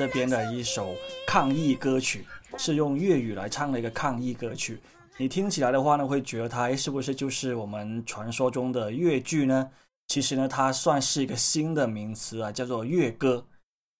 这边的一首抗议歌曲，是用粤语来唱的一个抗议歌曲。你听起来的话呢，会觉得它诶是不是就是我们传说中的粤剧呢？其实呢，它算是一个新的名词啊，叫做粤歌。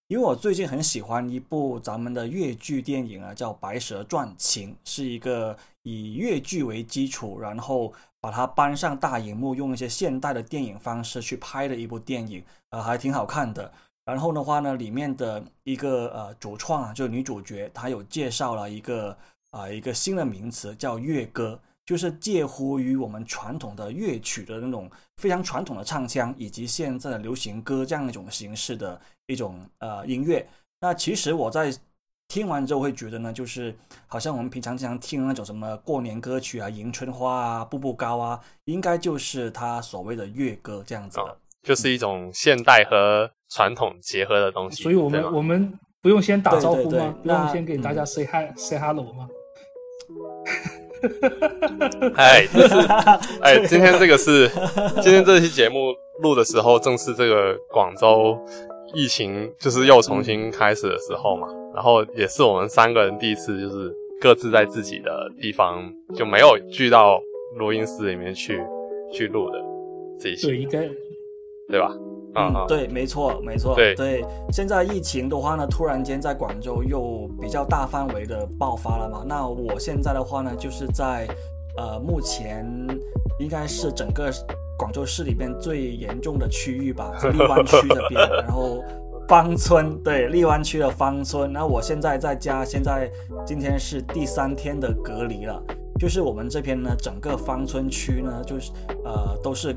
因为我最近很喜欢一部咱们的粤剧电影啊，叫《白蛇传情》，是一个以粤剧为基础，然后把它搬上大荧幕，用一些现代的电影方式去拍的一部电影，呃，还挺好看的。然后的话呢，里面的一个呃主创啊，就是女主角，她有介绍了一个啊、一个新的名词，叫乐歌，就是介乎于我们传统的乐曲的那种非常传统的唱腔，以及现在的流行歌这样一种形式的一种呃音乐。那其实我在听完之后会觉得呢，就是好像我们平常经常听那种什么过年歌曲啊，《迎春花》啊，《步步高》啊，应该就是他所谓的乐歌这样子的。就是一种现代和传统结合的东西。所以我们我们不用先打招呼对对对吗？不用先给大家嗯 say hi、say hello 吗？哎，这是 哎，今天这个是今天这期节目录的时候，正是这个广州疫情就是又重新开始的时候嘛，然后也是我们三个人第一次就是各自在自己的地方就没有聚到录音室里面去去录的这一对，应该对吧？啊啊，对，没错，没错，对现在疫情的话呢，突然间在广州又比较大范围的爆发了嘛。那我现在的话呢，就是在呃目前应该是整个广州市里边最严重的区域吧，荔湾区这边，然后。芳村对荔湾区的芳村，那我现在在家，现在今天是第三天的隔离了。就是我们这边呢，整个芳村区呢，就是呃都是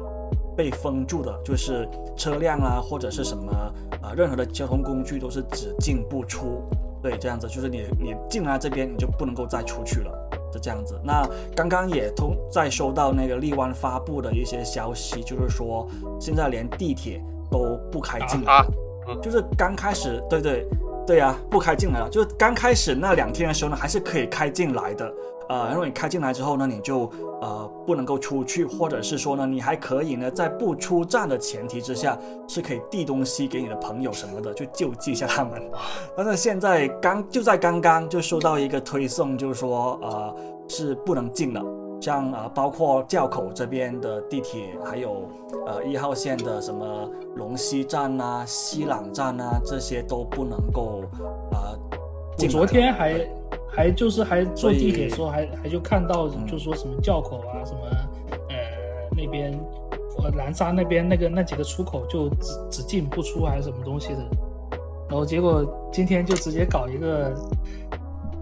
被封住的，就是车辆啊或者是什么呃任何的交通工具都是只进不出。对，这样子就是你你进来这边你就不能够再出去了，是这样子。那刚刚也通在收到那个荔湾发布的一些消息，就是说现在连地铁都不开进来啊了，就是刚开始，对对对呀、不开进来了。就是刚开始那两天的时候呢，还是可以开进来的。呃，然后你开进来之后呢，你就呃不能够出去，或者是说呢，你还可以呢，在不出站的前提之下，是可以递东西给你的朋友什么的，去救济一下他们。但是现在刚就在刚刚就收到一个推送，就是说呃是不能进的。像呃，包括窖口这边的地铁，还有呃一号线的什么龙溪站啊、西朗站啊，这些都不能够呃我进昨天还还就是还坐地铁的时候还还就看到嗯就说什么窖口啊什么呃那边呃南沙那边那个那几个出口就只只进不出还是什么东西的，然后结果今天就直接搞一个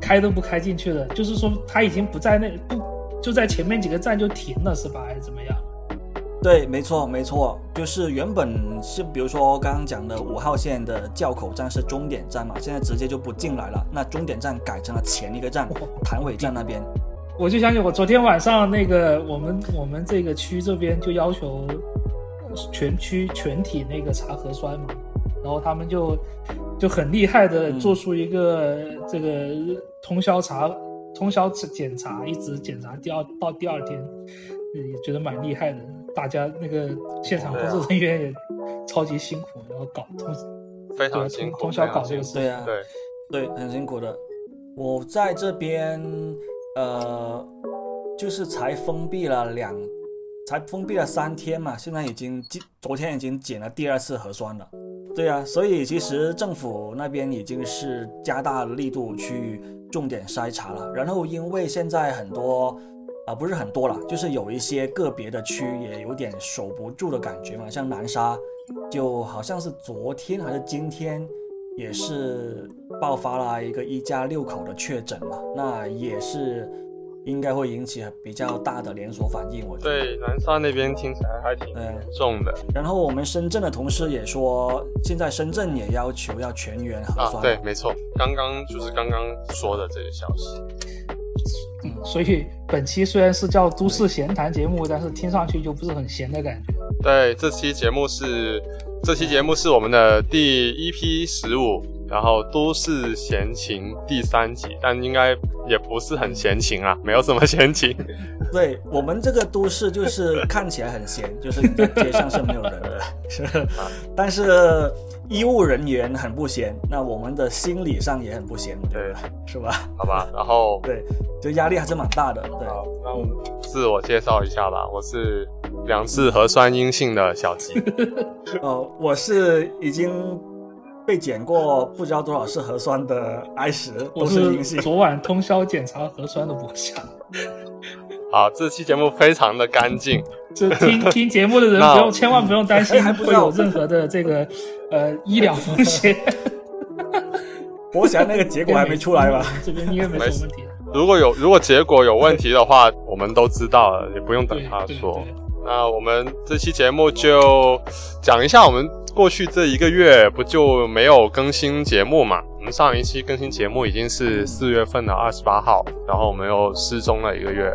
开都不开进去的，就是说他已经不在那不就在前面几个站就停了是吧还是怎么样？对，没错，没错，就是原本是比如说刚刚讲的五号线的窖口站是终点站嘛，现在直接就不进来了，那终点站改成了前一个站潭尾站那边。我就想起我昨天晚上那个我们我们这个区这边就要求全区全体那个查核酸嘛，然后他们就就很厉害的嗯做出一个这个通宵查、通宵检查，一直检查第二到第二天，呃也觉得蛮厉害的。大家那个现场工作人员也超级辛苦，然后搞通非对常辛苦，通通宵搞这个事情。对啊，对，对，很辛苦的。我在这边，呃，就是才封闭了两，才封闭了三天嘛，现在已经今昨天已经检了第二次核酸了。对啊，所以其实政府那边已经是加大力度去重点筛查了。然后因为现在很多，啊、不是很多了，就是有一些个别的区也有点守不住的感觉嘛，像南沙，就好像是昨天还是今天，也是爆发了一个一家六口的确诊嘛，那也是应该会引起比较大的连锁反应。我觉得。对，南沙那边听起来还挺严重的。然后我们深圳的同事也说，现在深圳也要求要全员核酸。啊，对，没错，刚刚就是刚刚说的这个消息。嗯，所以本期虽然是叫都市闲谈节目，但是听上去就不是很闲的感觉。对，这期节目是这期节目是我们的第一批十五，然后都市闲情第三集，但应该也不是很闲情啊，没有什么闲情。对我们这个都市就是看起来很闲，就是你在街上是没有人的，是，但是医务人员很不闲，那我们的心理上也很不闲，对，是吧？好吧，然后 对，就压力还是蛮大的。对，那我自我介绍一下吧，我是两次核酸阴性的小吉。哦，我是已经被检过不知道多少次核酸的 I 十，都是阴性。昨晚通宵检查核酸的博夏。好，这期节目非常的干净，就听 听节目的人不用，千万不用担心，还不会有任何的这个呃医疗风险。我想那个结果还没出来吧？这边应该没什么问题。如果有如果结果有问题的话，我们都知道了，也不用等他说。那我们这期节目就讲一下，我们过去这一个月不就没有更新节目嘛？我们上一期更新节目已经是四月份的二十八号，然后我们又失踪了一个月。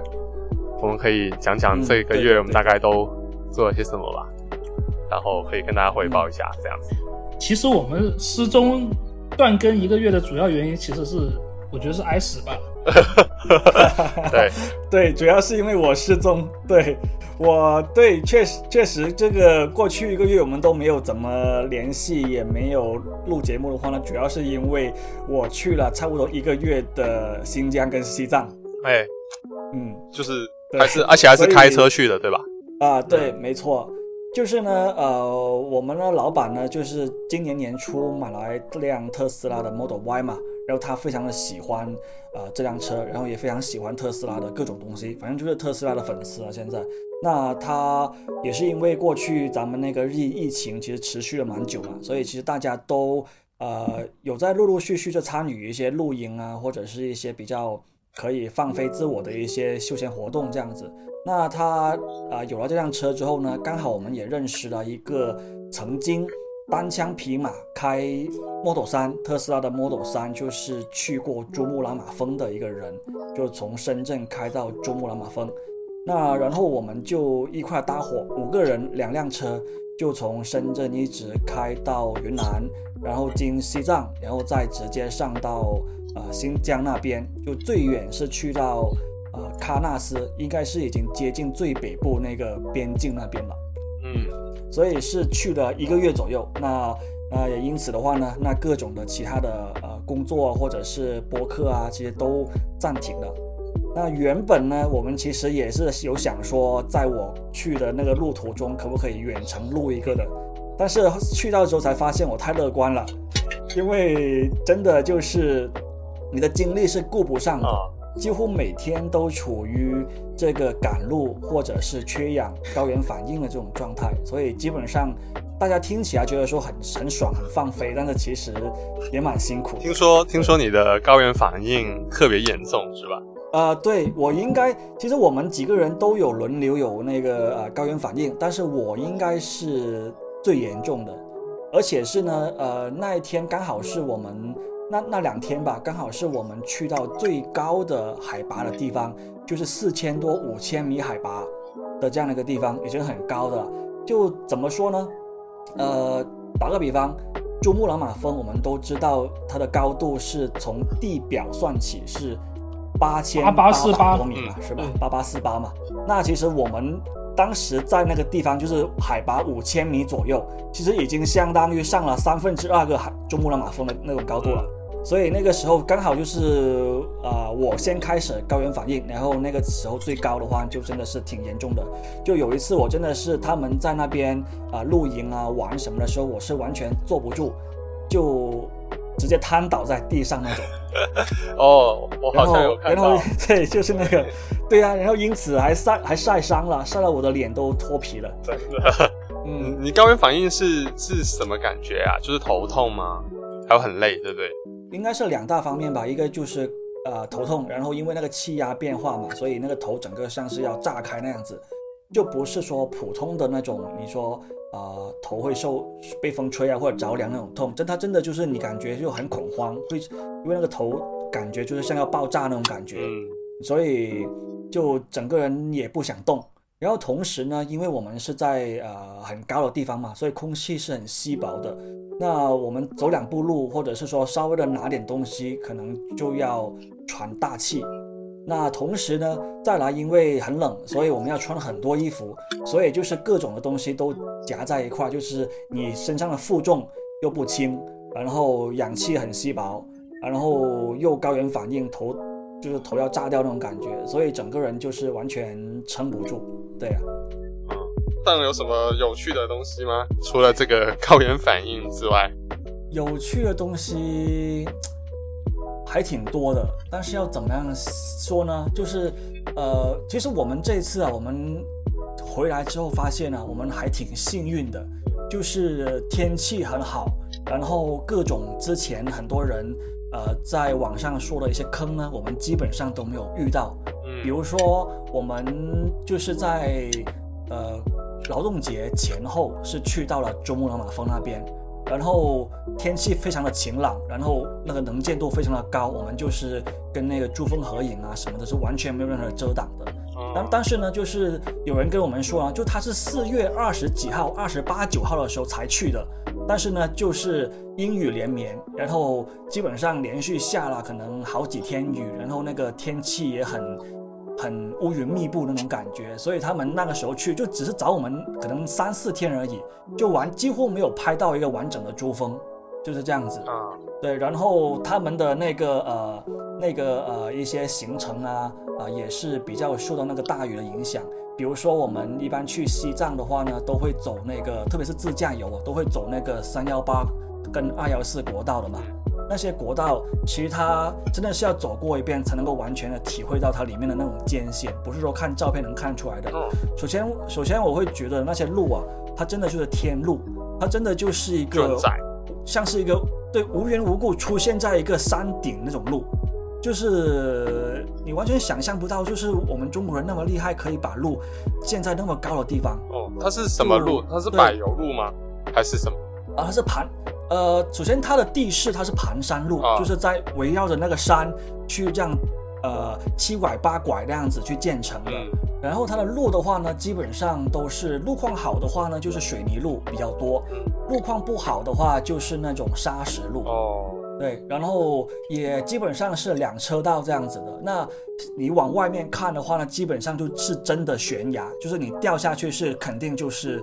我们可以讲讲这个月我们大概都做了些什么吧，然后可以跟大家汇报一下这样子。其实我们失踪断更一个月的主要原因，其实是我觉得是挨死吧。对 对，主要是因为我失踪。对我对确实确实这个过去一个月我们都没有怎么联系，也没有录节目的话呢，主要是因为我去了差不多一个月的新疆跟西藏。哎，嗯，就是。还是，而且还是开车去的，对吧？啊，对，没错，就是呢，呃，我们的老板呢，就是今年年初买来这辆特斯拉的 Model Y 嘛，然后他非常的喜欢啊这辆车，然后也非常喜欢特斯拉的各种东西，反正就是特斯拉的粉丝啊。现在，那他也是因为过去咱们那个疫疫情其实持续了蛮久嘛，所以其实大家都呃有在陆陆续续的参与一些露营啊，或者是一些比较。可以放飞自我的一些休闲活动，这样子。那他啊有了这辆车之后呢，刚好我们也认识了一个曾经单枪匹马开 Model 3特斯拉的 Model 3，就是去过珠穆朗玛峰的一个人，就从深圳开到珠穆朗玛峰。那然后我们就一块搭伙，五个人两辆车，就从深圳一直开到云南，然后经西藏，然后再直接上到。呃，新疆那边就最远是去到呃喀纳斯，应该是已经接近最北部那个边境那边了。嗯，所以是去了一个月左右。那那也因此的话呢，那各种的其他的呃工作或者是播客啊，这些都暂停了。那原本呢，我们其实也是有想说，在我去的那个路途中，可不可以远程录一个的？但是去到之后才发现我太乐观了，因为真的就是。你的精力是顾不上的，几乎每天都处于这个赶路或者是缺氧、高原反应的这种状态，所以基本上大家听起来觉得说很很爽、很放飞，但是其实也蛮辛苦。听说听说你的高原反应特别严重，是吧？呃，对我应该，其实我们几个人都有轮流有那个呃高原反应，但是我应该是最严重的，而且是呢，呃，那一天刚好是我们。那那两天吧，刚好是我们去到最高的海拔的地方，就是四千多、五千米海拔的这样的一个地方，已经很高的了。就怎么说呢？呃，打个比方，珠穆朗玛峰，我们都知道它的高度是从地表算起是八千八百多米嘛，是吧？八八四八嘛。那其实我们当时在那个地方，就是海拔五千米左右，其实已经相当于上了三分之二个海珠穆朗玛峰的那种高度了。所以那个时候刚好就是啊，我先开始高原反应，然后那个时候最高的话就真的是挺严重的。就有一次我真的是他们在那边啊露营啊玩什么的时候，我是完全坐不住，就直接瘫倒在地上那种。哦，我好像有看到。然 后对，就是那个，对呀，然后因此还晒还晒伤了，晒到我的脸都脱皮了。真的。嗯，你高原反应是是什么感觉啊？就是头痛吗？还有很累，对不对？应该是两大方面吧，一个就是呃头痛，然后因为那个气压变化嘛，所以那个头整个像是要炸开那样子，就不是说普通的那种，你说呃头会受被风吹啊或者着凉那种痛，真它真的就是你感觉就很恐慌，会因为那个头感觉就是像要爆炸那种感觉，嗯所以就整个人也不想动。然后同时呢，因为我们是在呃很高的地方嘛，所以空气是很稀薄的。那我们走两步路，或者是说稍微的拿点东西，可能就要喘大气。那同时呢，再来因为很冷，所以我们要穿很多衣服，所以就是各种的东西都夹在一块，就是你身上的负重又不轻，然后氧气很稀薄，然后又高原反应，头就是头要炸掉那种感觉，所以整个人就是完全撑不住。对啊，但有什么有趣的东西吗？除了这个高原反应之外，有趣的东西 还挺多的，但是要怎么样说呢？就是呃，其实我们这次啊，我们回来之后发现呢、我们还挺幸运的，就是天气很好，然后各种之前很多人呃在网上说的一些坑呢，我们基本上都没有遇到。比嗯如说，我们就是在呃劳动节前后是去到了珠穆朗玛峰那边，然后天气非常的晴朗，然后那个能见度非常的高，我们就是跟那个珠峰合影啊什么的，是完全没有任何遮挡的。但嗯但是呢，就是有人跟我们说啊，就他是四月二十几号、二十八九号的时候才去的，但是呢，就是阴雨连绵，然后基本上连续下了可能好几天雨，然后那个天气也很很乌云密布那种感觉，所以他们那个时候去就只是找我们可能三四天而已，就完几乎没有拍到一个完整的珠峰，就是这样子。啊对，然后他们的那个呃那个呃一些行程啊啊、也是比较受到那个大雨的影响。比如说我们一般去西藏的话呢，都会走那个，特别是自驾游啊，都会走那个三幺八跟二幺四国道的嘛。那些国道其实它真的是要走过一遍才能够完全的体会到它里面的那种艰险，不是说看照片能看出来的。嗯，首先，首先我会觉得那些路啊，它真的就是天路，它真的就是一个像是一个对无缘无故出现在一个山顶那种路，就是你完全想象不到，就是我们中国人那么厉害，可以把路建在那么高的地方哦，它是什么路？它是对柏油路吗？还是什么？啊，它是盘，呃，首先它的地势它是盘山路，啊就是在围绕着那个山去这样呃七拐八拐那样子去建成的。嗯然后它的路的话呢，基本上都是路况好的话呢，就是水泥路比较多；嗯路况不好的话，就是那种砂石路。哦，对，然后也基本上是两车道这样子的。那你往外面看的话呢，基本上就是真的悬崖，就是你掉下去是肯定就是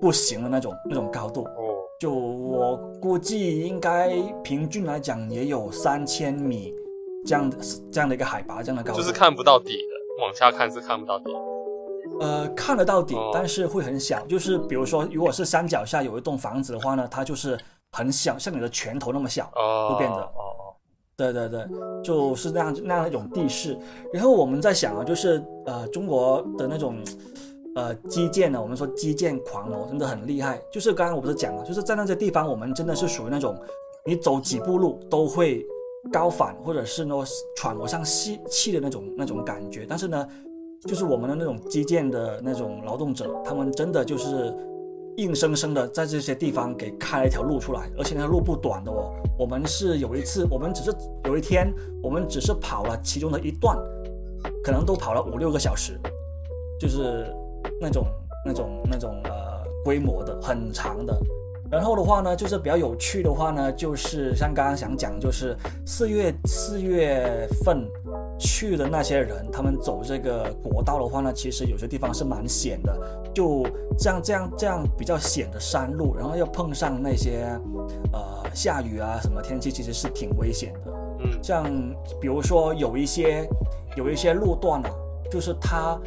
不行的那种那种高度。哦，就我估计应该平均来讲也有三千米这样的这样的一个海拔这样的高度，就是看不到底的，往下看是看不到底。呃看得到底哦，但是会很小。就是比如说，如果是山脚下有一栋房子的话呢，它就是很小，像你的拳头那么小。哦，会变得。哦哦，对对对，就是那样那样一种地势。然后我们在想啊，就是呃中国的那种呃基建呢，我们说基建狂魔真的很厉害。就是刚刚我不是讲了，就是在那些地方，我们真的是属于那种你走几步路都会高反，或者是呢喘不上气气的那种那种感觉。但是呢，就是我们的那种基建的那种劳动者，他们真的就是硬生生的在这些地方给开了一条路出来，而且那条路不短的哦。我们是有一次，我们只是有一天，我们只是跑了其中的一段，可能都跑了五六个小时，就是那种那种那种呃规模的很长的。然后的话呢，就是比较有趣的话呢，就是像刚刚想讲，就是四月四月份去的那些人，他们走这个国道的话呢，其实有些地方是蛮险的，就这样这样这样比较险的山路，然后又碰上那些呃下雨啊什么天气，其实是挺危险的。嗯像比如说有一些有一些路段啊，就是它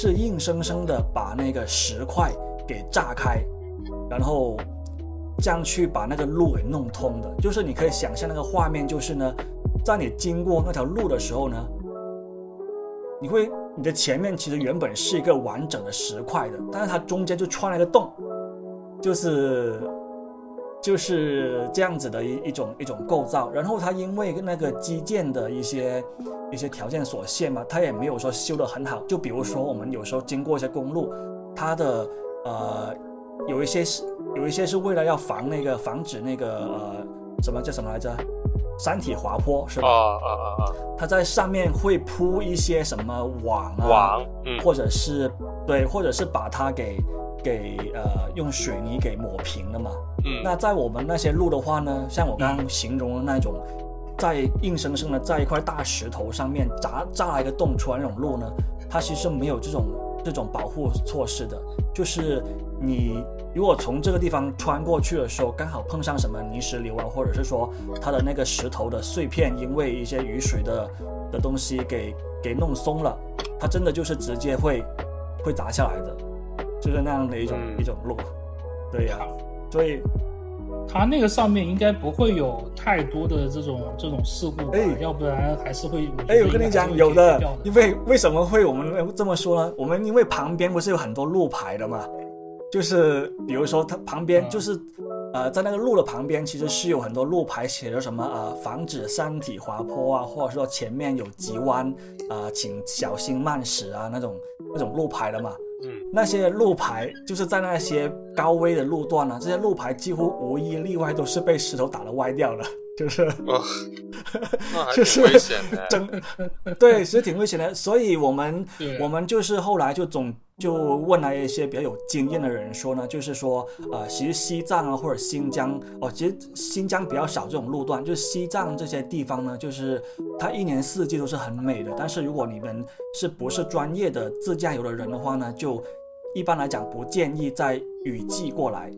是硬生生的把那个石块给炸开，然后这样去把那个路给弄通的。就是你可以想象那个画面，就是呢，在你经过那条路的时候呢，你会你的前面其实原本是一个完整的石块的，但是它中间就穿了一个洞，就是就是这样子的一一种一种构造。然后它因为那个基建的一些一些条件所限嘛，它也没有说修得很好。就比如说我们有时候经过一些公路，它的呃有一些是有一些是为了要防那个防止那个呃什么叫什么来着？山体滑坡是吧？啊啊啊啊！它在上面会铺一些什么网啊，网，嗯，或者是对，或者是把它给给呃用水泥给抹平了嘛。嗯，那在我们那些路的话呢，像我刚刚形容的那种，在硬生生的在一块大石头上面砸炸一个洞出来那种路呢，它其实没有这种这种保护措施的，就是你。如果从这个地方穿过去的时候，刚好碰上什么泥石流啊，或者是说它的那个石头的碎片，因为一些雨水的的东西给给弄松了，它真的就是直接会会砸下来的，就是那样的一种一种路。对呀，所以它那个上面应该不会有太多的这种这种事故，哎，要不然还是会。哎，我跟你讲，有的，因为为什么会我们这么说呢？我们因为旁边不是有很多路牌的嘛。就是比如说，它旁边就是，呃，在那个路的旁边，其实是有很多路牌写着什么呃，防止山体滑坡啊，或者说前面有急弯，啊，请小心慢驶啊，那种那种路牌的嘛。嗯。那些路牌就是在那些高危的路段呢，这些路牌几乎无一例外都是被石头打得歪掉的。就是，哦就是危险的，真对，其实挺危险的。所以，我们我们就是后来就总就问了一些比较有经验的人说呢，就是说，呃，其实西藏啊或者新疆哦，其实新疆比较少这种路段，就是西藏这些地方呢，就是它一年四季都是很美的。但是如果你们是不是专业的自驾游的人的话呢，就一般来讲不建议在。雨季过来，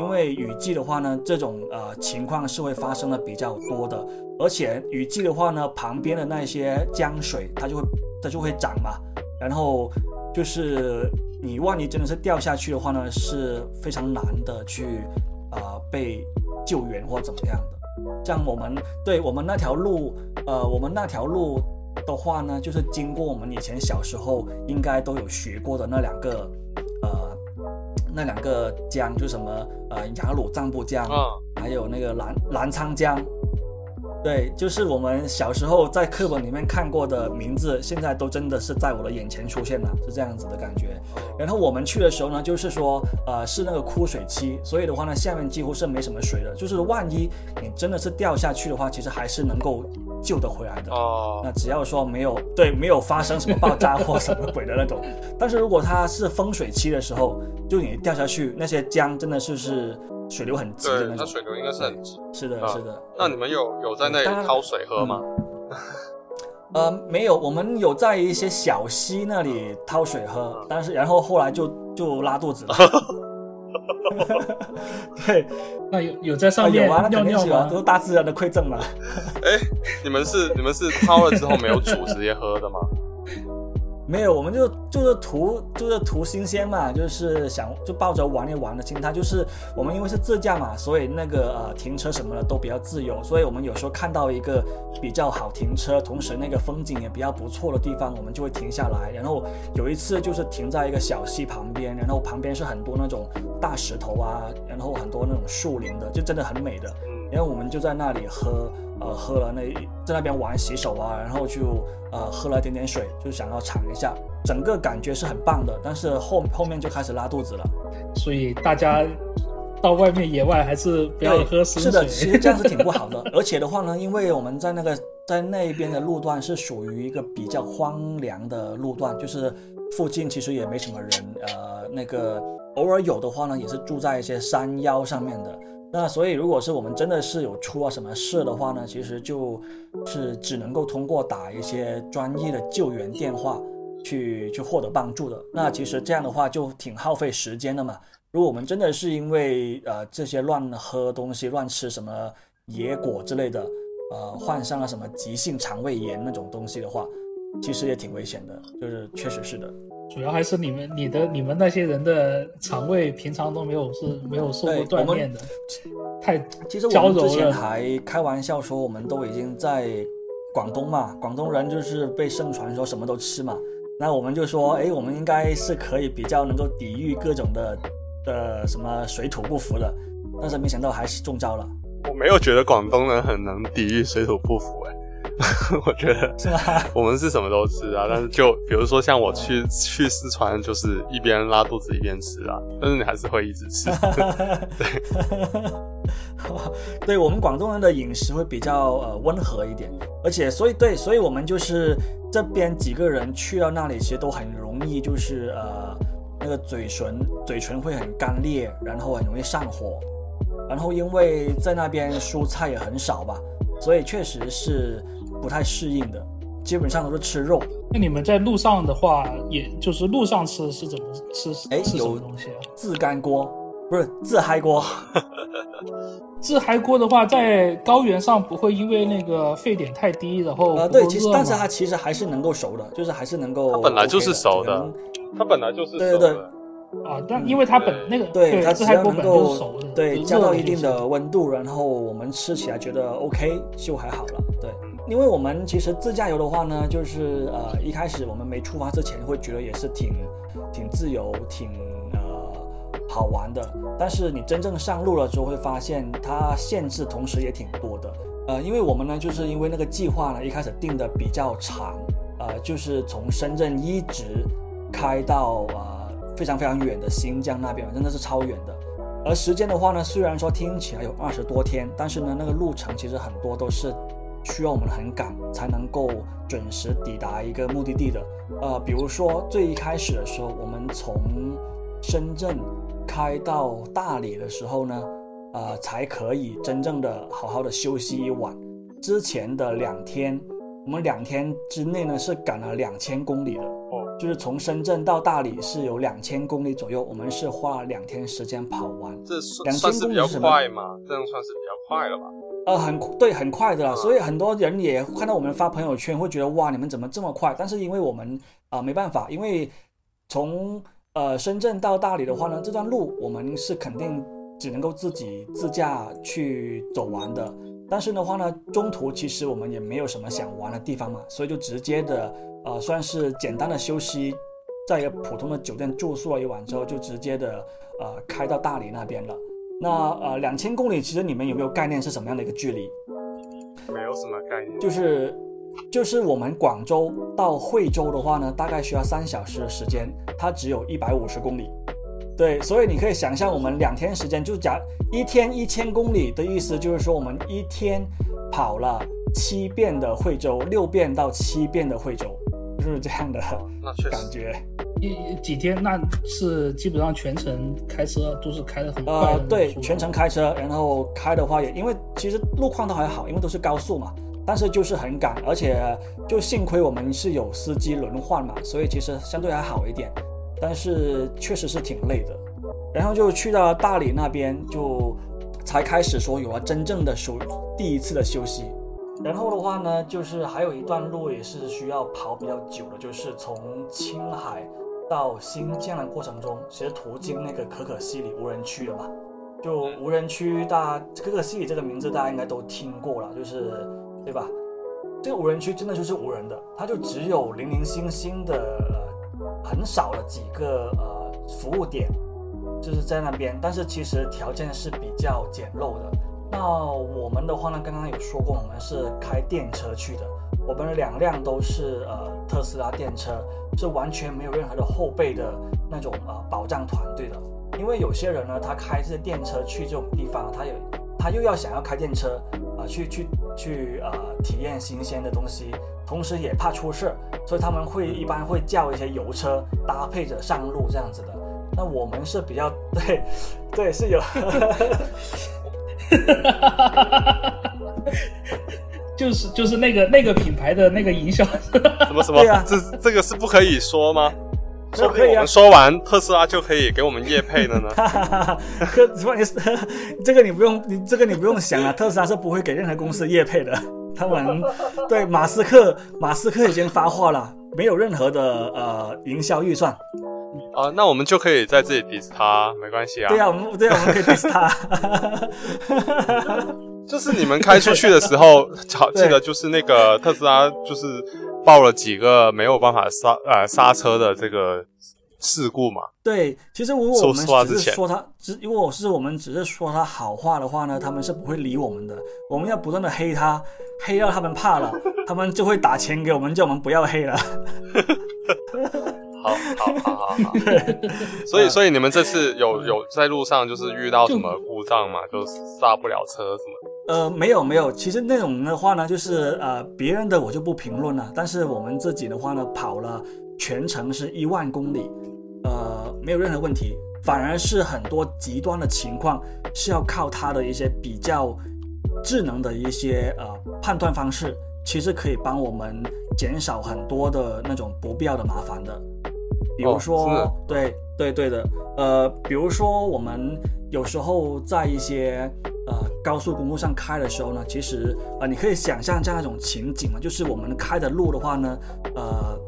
因为雨季的话呢，这种呃情况是会发生的比较多的，而且雨季的话呢，旁边的那些江水它就会它就会涨嘛，然后就是你万一真的是掉下去的话呢，是非常难的去呃被救援或怎么样的。像我们对我们那条路，呃，我们那条路的话呢，就是经过我们以前小时候应该都有学过的那两个呃。那两个江就什么呃雅鲁藏布江，还有那个澜澜沧江，对，就是我们小时候在课本里面看过的名字，现在都真的是在我的眼前出现了，是这样子的感觉。然后我们去的时候呢，就是说呃是那个枯水期，所以的话呢，下面几乎是没什么水的，就是万一你真的是掉下去的话，其实还是能够。救得回来的。哦，那只要说没有对没有发生什么爆炸或什么鬼的那种，但是如果它是风水期的时候，就你掉下去，那些江真的是是水流很急的那种，它水流应该是很急，是的，是的。那你们有有在那里掏水喝吗？呃，没有，我们有在一些小溪那里掏水喝，但是然后后来就就拉肚子了。对，那有有在上面尿尿吗？都是大自然的馈赠嘛。哎，你们是你们是掏了之后没有煮直接喝的吗？没有，我们就就是图就是图新鲜嘛，就是想就抱着玩一玩的心态。就是我们因为是自驾嘛，所以那个呃停车什么的都比较自由，所以我们有时候看到一个比较好停车，同时那个风景也比较不错的地方，我们就会停下来。然后有一次就是停在一个小溪旁边，然后旁边是很多那种大石头啊，然后很多那种树林的，就真的很美的。然后我们就在那里喝。呃，喝了那在那边玩洗手啊，然后就呃喝了点点水，就想要尝一下，整个感觉是很棒的。但是后后面就开始拉肚子了，所以大家到外面野外还是不要喝水。是的，其实这样是挺不好的。而且的话呢，因为我们在那个在那边的路段是属于一个比较荒凉的路段，就是附近其实也没什么人，呃，那个偶尔有的话呢，也是住在一些山腰上面的。那所以，如果是我们真的是有出了什么事的话呢，其实就是只能够通过打一些专业的救援电话去去获得帮助的。那其实这样的话就挺耗费时间的嘛。如果我们真的是因为呃这些乱喝东西、乱吃什么野果之类的，呃患上了什么急性肠胃炎那种东西的话，其实也挺危险的。就是确实是的。主要还是你们、你的、你们那些人的肠胃平常都没有是没有受过锻炼的，太其实我们之前还开玩笑说，我们都已经在广东嘛，广东人就是被盛传说什么都吃嘛，那我们就说，哎，我们应该是可以比较能够抵御各种的的什么水土不服的。但是没想到还是中招了，我没有觉得广东人很能抵御水土不服、哎，我觉得是吗？我们是什么都吃啊，但是就比如说像我去 去四川，就是一边拉肚子一边吃啊，但是你还是会一直吃。对我们广东人的饮食会比较呃温和一点，而且所以对，所以我们就是这边几个人去到那里，其实都很容易就是呃那个嘴唇嘴唇会很干裂，然后很容易上火，然后因为在那边蔬菜也很少吧，所以确实是不太适应的，基本上都是吃肉。那你们在路上的话，也就是路上吃是怎么吃？哎吃什么有东西啊？自干锅不是自嗨锅，自嗨锅的话，在高原上不会因为那个沸点太低，然后呃对，其实但是它其实还是能够熟的，就是还是能够 OK。它本来就是熟的它本来就是对对对啊，但因为它本那个对，它自嗨锅只要能够本就是熟的，对就加到一定的温度，然后我们吃起来觉得 OK 就还好了。对，因为我们其实自驾游的话呢，就是呃一开始我们没出发之前会觉得也是挺挺自由、挺呃好玩的，但是你真正上路了之后会发现它限制同时也挺多的。呃，因为我们呢就是因为那个计划呢一开始定的比较长，呃就是从深圳一直开到呃非常非常远的新疆那边，真的是超远的。而时间的话呢，虽然说听起来有二十多天，但是呢，那个路程其实很多都是需要我们很赶才能够准时抵达一个目的地的。呃，比如说最一开始的时候，我们从深圳开到大理的时候呢，呃，才可以真正的好好的休息一晚。之前的两天，我们两天之内呢是赶了两千公里的。哦，就是从深圳到大理是有两千公里左右，我们是花了两天时间跑完。这算2000算是比较快嘛？这样算是比较快了吧？呃，很对，很快的啦，所以很多人也看到我们发朋友圈，会觉得哇，你们怎么这么快？但是因为我们啊、没办法，因为从呃深圳到大理的话呢，这段路我们是肯定只能够自己自驾去走完的。但是的话呢，中途其实我们也没有什么想玩的地方嘛，所以就直接的呃算是简单的休息，在一个普通的酒店住宿了一晚之后，就直接的呃开到大理那边了。那呃两千公里，其实你们有没有概念是什么样的一个距离？没有什么概念。就是就是我们广州到惠州的话呢，大概需要三小时的时间，它只有一百五十公里。对，所以你可以想象，我们两天时间，就假一天一千公里的意思，就是说我们一天跑了七遍的惠州，六遍到七遍的惠州，就是这样的感觉。一几天，那是基本上全程开车都是开的很快的呃，对，全程开车，然后开的话也，因为其实路况都还好，因为都是高速嘛，但是就是很赶，而且就幸亏我们是有司机轮换嘛，所以其实相对还好一点，但是确实是挺累的。然后就去到大理那边，就才开始说有了真正的属第一次的休息。然后的话呢，就是还有一段路也是需要跑比较久的，就是从青海到新疆的过程中，其实途经那个可可西里无人区了嘛。就无人区，大家可可西里这个名字大家应该都听过了，就是对吧？这个无人区真的就是无人的，它就只有零零星星的、呃、很少的几个呃服务点，就是在那边，但是其实条件是比较简陋的。那我们的话呢，刚刚有说过，我们是开电车去的，我们两辆都是呃特斯拉电车，是完全没有任何的后备的那种呃保障团队的。因为有些人呢，他开这电车去这种地方，他有他又要想要开电车啊、去去去呃体验新鲜的东西，同时也怕出事，所以他们会一般会叫一些油车搭配着上路这样子的。那我们是比较对对是有 就是就是那个那个品牌的那个营销，什么什么？对啊这这个是不可以说吗？没有可以啊说不定我们说完特斯拉就可以给我们业配了呢。哈哈哈，可不好意思，这个你不用，你这个你不用想啊，特斯拉是不会给任何公司业配的。他们对马斯克，马斯克已经发话了，没有任何的呃营销预算。啊，那我们就可以在这里 diss 他，没关系啊。对啊，我们对啊，我们可以 diss 他。就是你们开出去的时候，好记得就是那个特斯拉就是爆了几个没有办法刹呃刹车的这个事故嘛。对，其实如果我们只是说他，只如果是我们只是说他好话的话呢，他们是不会理我们的。我们要不断的黑他，黑到他们怕了，他们就会打钱给我们，叫我们不要黑了。好好好好好，所以所以你们这次有有在路上就是遇到什么故障吗？就刹不了车什么？呃，没有没有，其实那种的话呢，就是呃别人的我就不评论了，但是我们自己的话呢，跑了全程是一万公里，呃，没有任何问题，反而是很多极端的情况是要靠它的一些比较智能的一些呃判断方式，其实可以帮我们减少很多的那种不必要的麻烦的。比如说，哦对对对的，呃，比如说我们有时候在一些呃高速公路上开的时候呢，其实呃你可以想象这样一种情景嘛，就是我们开的路的话呢，呃，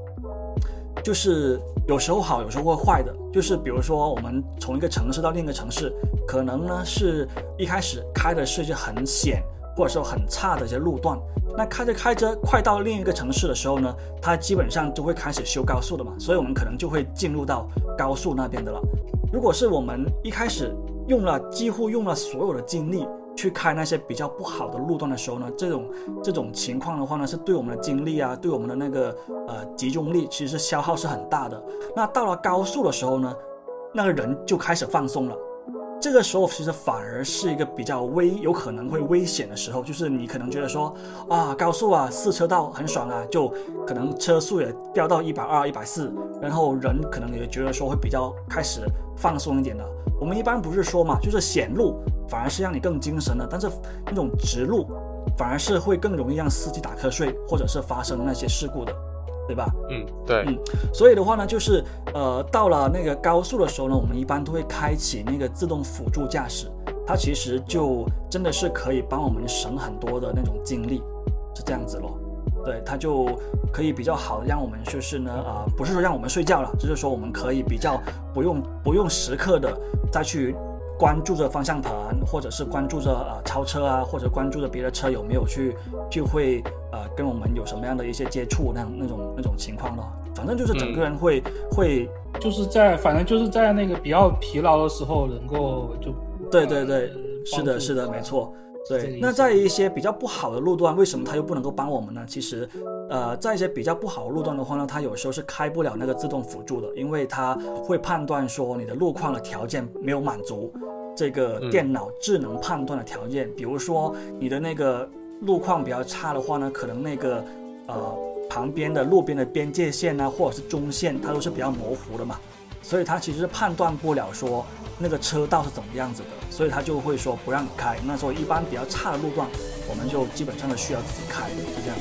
就是有时候好，有时候会坏的。就是比如说我们从一个城市到另一个城市，可能呢是一开始开的是一些很险或者说很差的一些路段，那开着开着快到另一个城市的时候呢，它基本上就会开始修高速的嘛，所以我们可能就会进入到高速那边的了。如果是我们一开始用了几乎用了所有的精力去开那些比较不好的路段的时候呢，这种这种情况的话呢，是对我们的精力啊，对我们的那个呃集中力，其实是消耗是很大的。那到了高速的时候呢，那个人就开始放松了。这个时候其实反而是一个比较危，有可能会危险的时候，就是你可能觉得说啊，高速啊，四车道很爽啊，就可能车速也掉到一百二、一百四，然后人可能也觉得说会比较开始放松一点的。我们一般不是说嘛，就是险路反而是让你更精神的，但是那种直路反而是会更容易让司机打瞌睡，或者是发生那些事故的，对吧？嗯，对，嗯所以的话呢，就是呃，到了那个高速的时候呢，我们一般都会开启那个自动辅助驾驶，它其实就真的是可以帮我们省很多的那种精力，是这样子咯。对，它就可以比较好的让我们就是呢，呃，不是说让我们睡觉了，就是说我们可以比较不用不用时刻的再去关注着方向盘，或者是关注着呃超车啊，或者关注着别的车有没有去就会呃跟我们有什么样的一些接触那样那种那种情况咯。反正就是整个人会、会就是在反正就是在那个比较疲劳的时候，能够就对对对呃，是的，是的，没错。对，那在一些比较不好的路段，为什么它又不能够帮我们呢？其实，呃，在一些比较不好的路段的话呢，它有时候是开不了那个自动辅助的，因为它会判断说你的路况的条件没有满足这个嗯电脑智能判断的条件。比如说你的那个路况比较差的话呢，可能那个呃旁边的路边的边界线啊，或者是中线，它都是比较模糊的嘛。所以它其实是判断不了说那个车道是怎么样子的，所以他就会说不让开。那时候一般比较差的路段，我们就基本上都需要自己开，就这样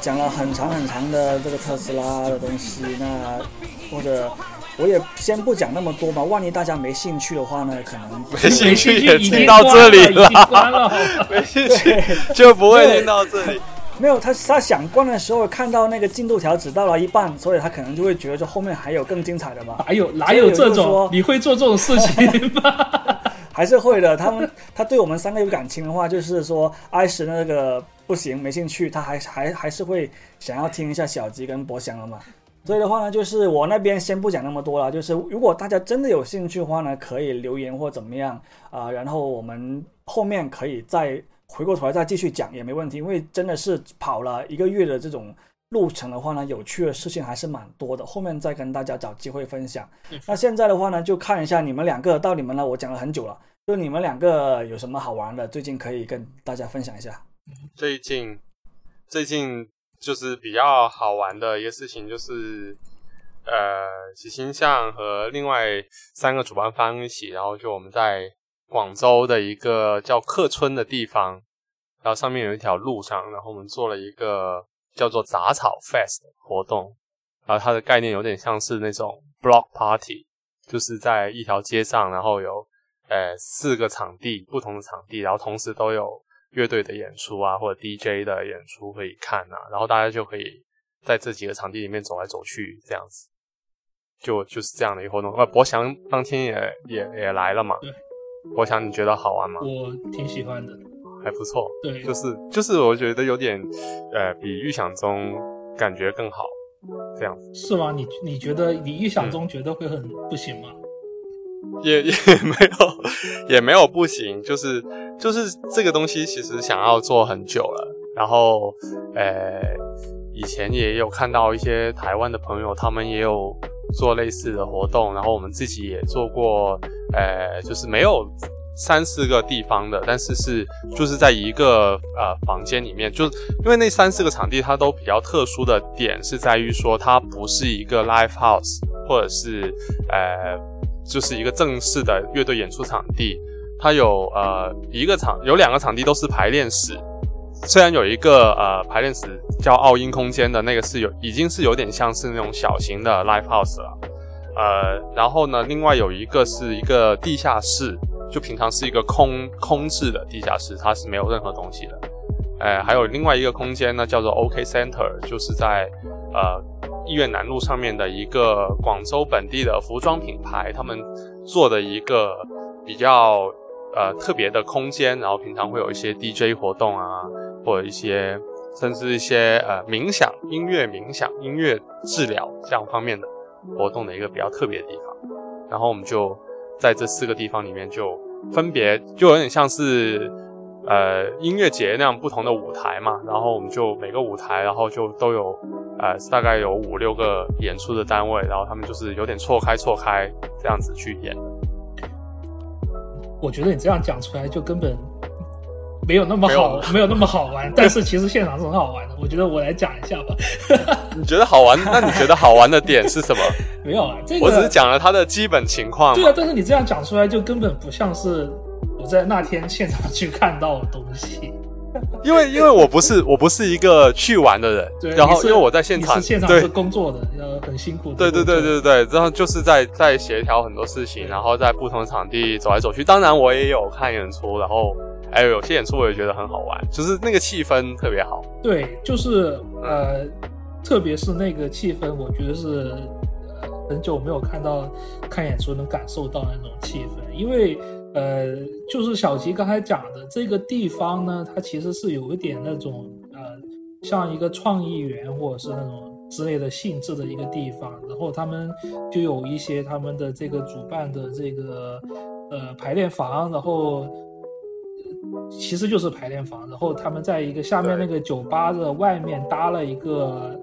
讲了很长很长的这个特斯拉的东西，那或者我也先不讲那么多吧，万一大家没兴趣的话呢，可能没兴趣也已经听到这里关了了，没兴趣就不会听到这里。没有他他想关的时候看到那个进度条只到了一半，所以他可能就会觉得说后面还有更精彩的嘛。哪有哪有这种？你会做这种事情吗？还是会的。他们 他对我们三个有感情的话，就是说艾什那个不行，没兴趣，他还还还是会想要听一下小吉跟博翔的嘛。所以的话呢，就是我那边先不讲那么多了。就是如果大家真的有兴趣的话呢，可以留言或怎么样啊、然后我们后面可以再回过头来再继续讲也没问题。因为真的是跑了一个月的这种路程的话呢，有趣的事情还是蛮多的。后面再跟大家找机会分享。那现在的话呢，就看一下你们两个到你们了，我讲了很久了。就你们两个有什么好玩的，最近可以跟大家分享一下。最近最近就是比较好玩的一个事情，就是呃，喜星象和另外三个主办方一起，然后就我们在广州的一个叫客村的地方，然后上面有一条路上，然后我们做了一个叫做杂草 Fest 活动，然后它的概念有点像是那种 block party，就是在一条街上，然后有呃四个场地，不同的场地，然后同时都有乐队的演出啊，或者 DJ 的演出可以看啊，然后大家就可以在这几个场地里面走来走去，这样子，就就是这样的一个活动。呃，博翔当天也也也来了嘛对，博翔你觉得好玩吗？我挺喜欢的。还不错，对，就是就是我觉得有点呃比预想中感觉更好，这样子。是吗？你你觉得你预想中觉得会很不行吗？也也没有，也没有不行，就是就是这个东西其实想要做很久了，然后呃，以前也有看到一些台湾的朋友，他们也有做类似的活动，然后我们自己也做过，呃，就是没有三四个地方的，但是是就是在一个呃房间里面，就因为那三四个场地它都比较特殊的点是在于说它不是一个 live house 或者是呃就是一个正式的乐队演出场地，它有呃一个场有两个场地都是排练室，虽然有一个呃排练室叫奥音空间的那个是有已经是有点像是那种小型的 live house 了，呃，然后呢，另外有一个是一个地下室，就平常是一个空空置的地下室，它是没有任何东西的。哎，还有另外一个空间呢，叫做 OK Center，就是在呃医院南路上面的一个广州本地的服装品牌，他们做的一个比较呃特别的空间，然后平常会有一些 DJ 活动啊，或者一些甚至一些呃冥想、音乐冥想、音乐治疗这样方面的活动的一个比较特别的地方。然后我们就在这四个地方里面就分别就有点像是呃音乐节那样不同的舞台嘛，然后我们就每个舞台，然后就都有呃大概有五六个演出的单位，然后他们就是有点错开错开这样子去演。我觉得你这样讲出来就根本没有那么没有好，没有那么好玩。但是其实现场是很好玩的。我觉得我来讲一下吧。你觉得好玩？那你觉得好玩的点是什么？没有啊，这个我只是讲了它的基本情况对啊，。但是你这样讲出来就根本不像是我在那天现场去看到的东西。因为因为我不是我不是一个去玩的人然后因为我在现场，是现场是工作的，呃，很辛苦的对对对对对，然后就是在在协调很多事情，然后在不同的场地走来走去。当然我也有看演出，然后还有有些演出我也觉得很好玩，就是那个气氛特别好。对，就是呃，特别是那个气氛，我觉得是呃很久没有看到看演出能感受到那种气氛，因为呃，就是小吉刚才讲的这个地方呢，它其实是有一点那种呃，像一个创意园或者是那种之类的性质的一个地方，然后他们就有一些他们的这个主办的这个呃排练房，然后。其实就是排练房，然后他们在一个下面那个酒吧的外面搭了一个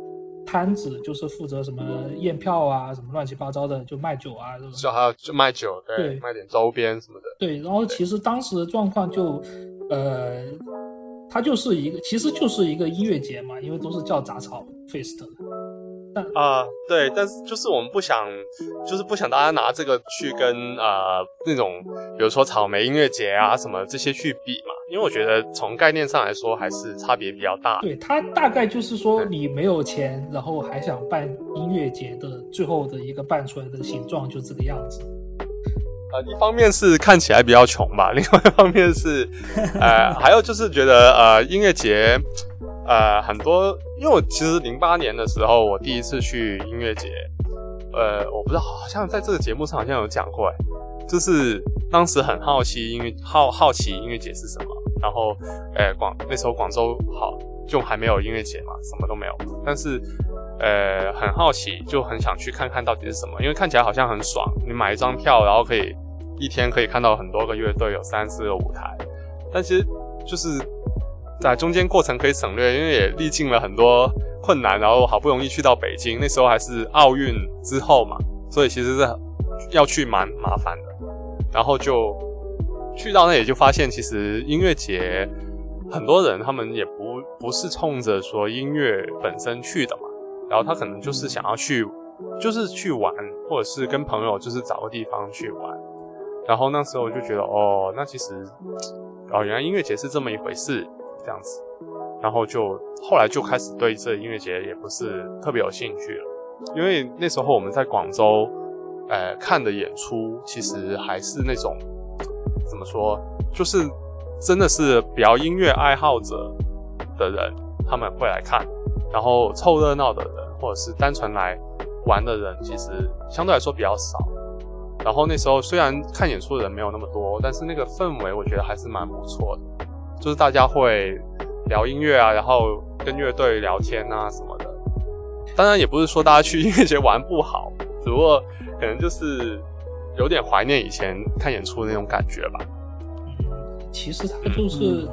摊子，就是负责什么验票啊，什么乱七八糟的，就卖酒啊，这种。就还有就卖酒，对，对。卖点周边什么的。对，然后其实当时的状况就，呃，它就是一个，其实就是一个音乐节嘛，因为都是叫杂草 fest 的。啊、对，但是就是我们不想，就是不想大家拿这个去跟呃那种，比如说草莓音乐节啊什么这些去比嘛，因为我觉得从概念上来说还是差别比较大。对，它大概就是说你没有钱，然后还想办音乐节的最后的一个办出来的形状就这个样子。呃，一方面是看起来比较穷吧，另外一方面是，呃，还有就是觉得呃音乐节，呃很多，因为我其实零八年的时候我第一次去音乐节，呃，我不知道好像在这个节目上好像有讲过，哎，就是当时很好奇音乐好好奇音乐节是什么，然后，呃广那时候广州好就还没有音乐节嘛，什么都没有，但是。呃，很好奇，就很想去看看到底是什么，因为看起来好像很爽。你买一张票，然后可以一天可以看到很多个乐队，有三四个舞台。但其实就是在中间过程可以省略，因为也历尽了很多困难，然后好不容易去到北京，那时候还是奥运之后嘛，所以其实是要去蛮麻烦的。然后就去到那里就发现，其实音乐节很多人他们也不不是冲着说音乐本身去的嘛。然后他可能就是想要去，就是去玩，或者是跟朋友就是找个地方去玩。然后那时候我就觉得，哦，那其实，哦，原来音乐节是这么一回事，这样子。然后就后来就开始对这音乐节也不是特别有兴趣了，因为那时候我们在广州，呃，看的演出其实还是那种怎么说，就是真的是比较音乐爱好者的人他们会来看。然后凑热闹的人，或者是单纯来玩的人，其实相对来说比较少。然后那时候虽然看演出的人没有那么多，但是那个氛围我觉得还是蛮不错的，就是大家会聊音乐啊，然后跟乐队聊天啊什么的。当然也不是说大家去音乐节玩不好，只不过可能就是有点怀念以前看演出的那种感觉吧。嗯，其实它就是。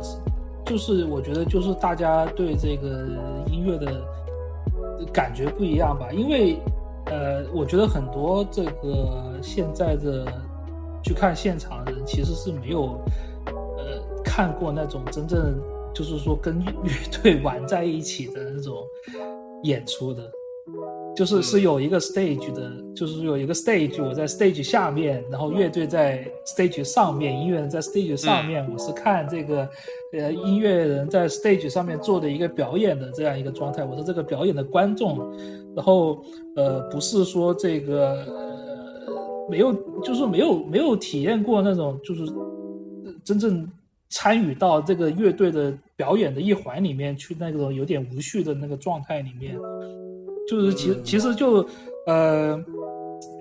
就是我觉得，就是大家对这个音乐的感觉不一样吧，因为呃，我觉得很多这个现在的去看现场的人，其实是没有呃看过那种真正就是说跟乐队玩在一起的那种演出的。就是是有一个 stage 的，就是有一个 stage，我在 stage 下面，然后乐队在 stage 上面，音乐人在 stage 上面，我是看这个，呃，音乐人在 stage 上面做的一个表演的这样一个状态，我是这个表演的观众，然后呃，不是说这个呃没有，就是没有没有体验过那种就是真正参与到这个乐队的表演的一环里面去，那种有点无序的那个状态里面。就是其其实就，呃，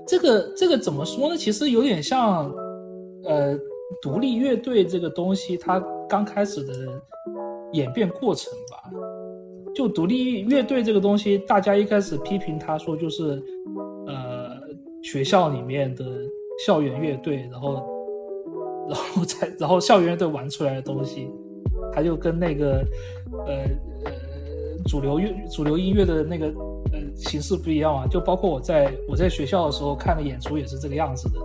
这个这个怎么说呢？其实有点像，呃，独立乐队这个东西，它刚开始的演变过程吧。就独立乐队这个东西，大家一开始批评他说就是，呃，学校里面的校园乐队，然后，然后才然后校园乐队玩出来的东西，它就跟那个，呃呃，主流乐主流音乐的那个。呃，形式不一样啊，就包括我在我在学校的时候看的演出也是这个样子的，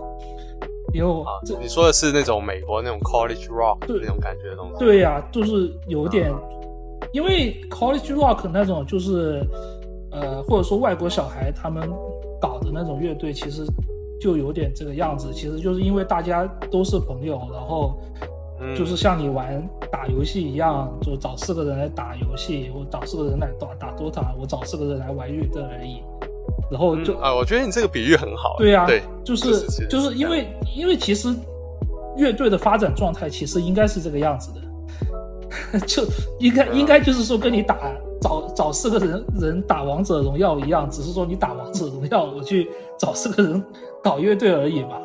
因为啊，你说的是那种美国那种 college rock 那种感觉的东西。对呀，就是有点，因为 college rock 那种就是呃，或者说外国小孩他们搞的那种乐队，其实就有点这个样子。其实就是因为大家都是朋友，然后。就是像你玩打游戏一样，就找四个人来打游戏，我找四个人来打打 DOTA，我找四个人来玩乐队而已。然后就啊，我觉得你这个比喻很好。对呀，对，就是就是因为因为其实乐队的发展状态其实应该是这个样子的，就应该应该就是说跟你打找找四个人人打王者荣耀一样，只是说你打王者荣耀，我去找四个人搞乐队而已嘛。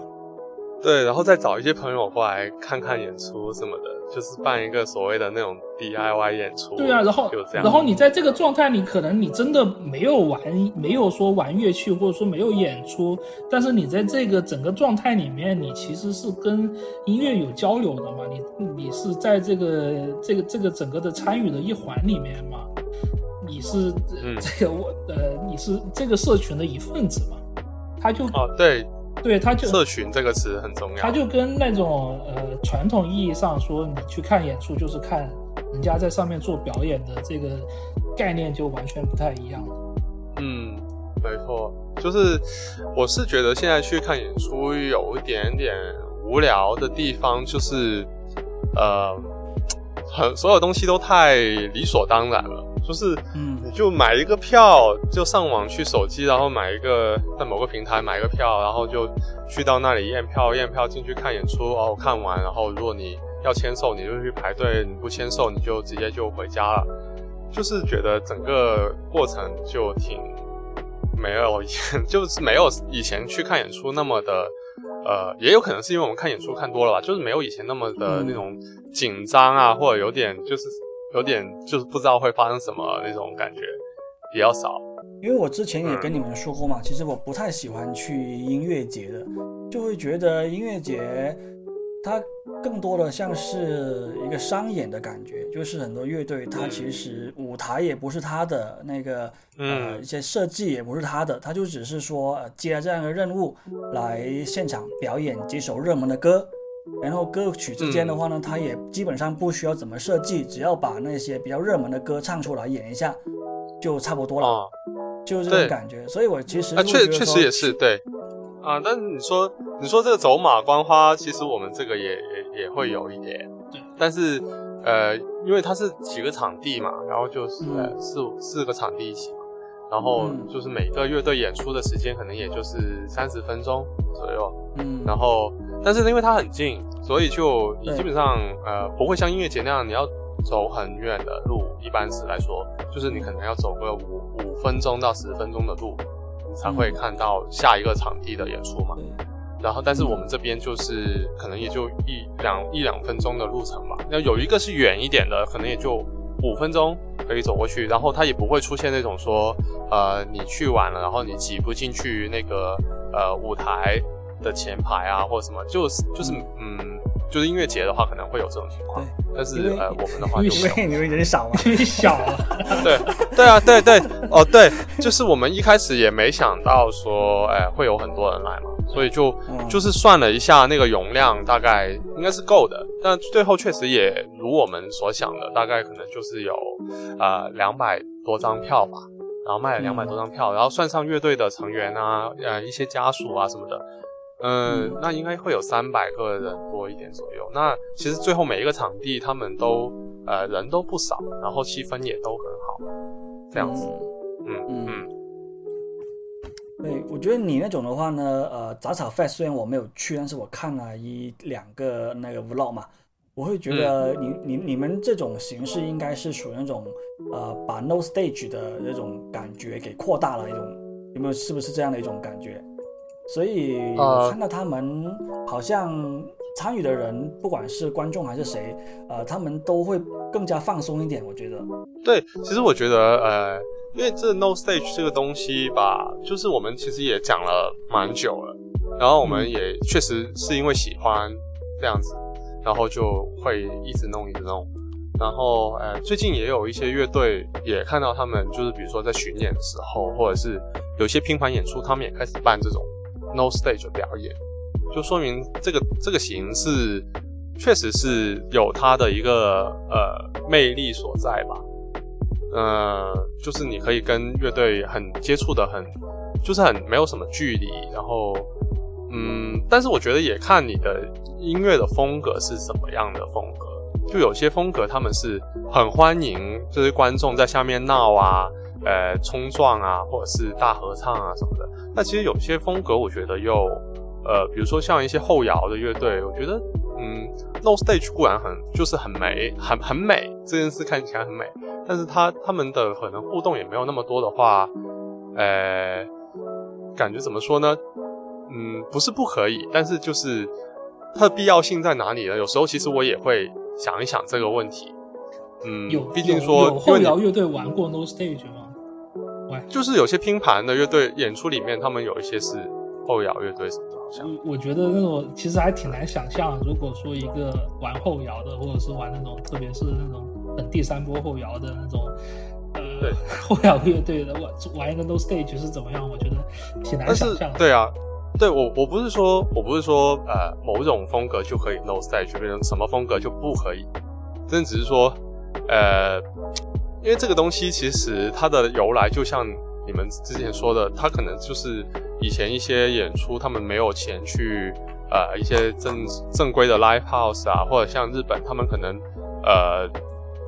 对，然后再找一些朋友过来看看演出什么的，就是办一个所谓的那种 DIY 演出。对啊，然后然后你在这个状态，你可能你真的没有玩，没有说玩乐器，或者说没有演出，但是你在这个整个状态里面，你其实是跟音乐有交流的嘛，你你是在这个这个这个整个的参与的一环里面嘛，你是这个我呃你是这个社群的一份子嘛，他就哦对。对，他就社群这个词很重要。他就跟那种呃传统意义上说，你去看演出就是看人家在上面做表演的这个概念就完全不太一样。嗯，没错，就是我是觉得现在去看演出有一点点无聊的地方，就是呃，很所有东西都太理所当然了，就是嗯你就买一个票，就上网去手机，然后买一个在某个平台买一个票，然后就去到那里验票，验票进去看演出，哦，看完，然后如果你要签售，你就去排队；你不签售，你就直接就回家了。就是觉得整个过程就挺没有 就是没有以前去看演出那么的，呃，也有可能是因为我们看演出看多了吧，就是没有以前那么的嗯那种紧张啊，或者有点就是有点就是不知道会发生什么那种感觉比较少。因为我之前也跟你们说过嘛，其实我不太喜欢去音乐节的，就会觉得音乐节它更多的像是一个商演的感觉，就是很多乐队它其实舞台也不是他的，那个呃嗯一些设计也不是他的，他就只是说呃接了这样一个任务来现场表演几首热门的歌。然后歌曲之间的话呢，它也基本上不需要怎么设计，只要把那些比较热门的歌唱出来演一下，就差不多了。啊，就是这种感觉，所以我其实啊，确确实也是对。啊。但你说你说这个走马观花，其实我们这个也也也会有一点。对，但是呃，因为它是几个场地嘛，然后就是、四五四个场地一起嘛，然后嗯。就是每个乐队演出的时间可能也就是三十分钟左右，嗯，然后但是因为它很近，所以就你基本上呃不会像音乐节那样你要走很远的路，一般是来说，就是你可能要走个五五分钟到十分钟的路，你才会嗯看到下一个场地的演出嘛。对然后，但是我们这边就是可能也就一两一两分钟的路程吧。那有一个是远一点的，可能也就五分钟可以走过去，然后它也不会出现那种说，呃，你去晚了，然后你挤不进去那个呃舞台的前排啊，或者什么，就是就是嗯，就是音乐节的话可能会有这种情况，但是呃我们的话因为就没有。因为你们人少嘛，因为小了，对。对啊，对对。哦，对，就是我们一开始也没想到说，哎，会有很多人来嘛，所以就、嗯。就是算了一下那个容量，大概应该是够的，但最后确实也如我们所想的，大概可能就是有呃两百多张票吧，然后卖了两百多张票，然后算上乐队的成员啊，呃一些家属啊什么的。嗯，嗯那应该会有三百个人多一点左右。那其实最后每一个场地他们都呃人都不少，然后气氛也都很好，这样子。嗯嗯嗯对，我觉得你那种的话呢，呃，杂草 fest 虽然我没有去，但是我看了一两个那个 vlog 嘛，我会觉得你、你你们这种形式应该是属于那种呃把 no stage 的那种感觉给扩大了一种，有没有是不是这样的一种感觉？所以看到他们好像参与的人，不管是观众还是谁，呃，他们都会更加放松一点，我觉得。对，其实我觉得呃，因为这 no stage 这个东西吧，就是我们其实也讲了蛮久了，然后我们嗯也确实是因为喜欢这样子，然后就会一直弄一直弄。然后，呃，最近也有一些乐队也看到他们，就是比如说在巡演的时候，或者是有些拼盘演出，他们也开始办这种 no stage 表演，就说明这个这个形式确实是有它的一个呃魅力所在吧。呃，就是你可以跟乐队很接触的很，就是很没有什么距离，然后嗯，但是我觉得也看你的音乐的风格是什么样的风格。就有些风格他们是很欢迎，就是观众在下面闹啊，呃，冲撞啊，或者是大合唱啊什么的。那其实有些风格，我觉得又呃，比如说像一些后摇的乐队，我觉得嗯，No Stage 固然很就是很美，很很美，这件事看起来很美，但是他他们的可能互动也没有那么多的话，呃，感觉怎么说呢？嗯，不是不可以，但是就是它的必要性在哪里呢？有时候其实我也会想一想这个问题。嗯有，毕竟说因有后摇乐队玩过 No Stage 吗？喂，就是有些拼盘的乐队演出里面，他们有一些是后摇乐队什么的，好像。我我觉得那种其实还挺难想象，如果说一个玩后摇的，或者是玩那种，特别是那种很第三波后摇的那种，对呃，后摇乐队的玩玩一个 No Stage 是怎么样？我觉得挺难想象的。对啊，对我我不是说我不是说呃某种风格就可以 no stage，变成什么风格就不可以，真的只是说呃，因为这个东西其实它的由来，就像你们之前说的，它可能就是以前一些演出，他们没有钱去呃一些正正规的 live house 啊，或者像日本，他们可能呃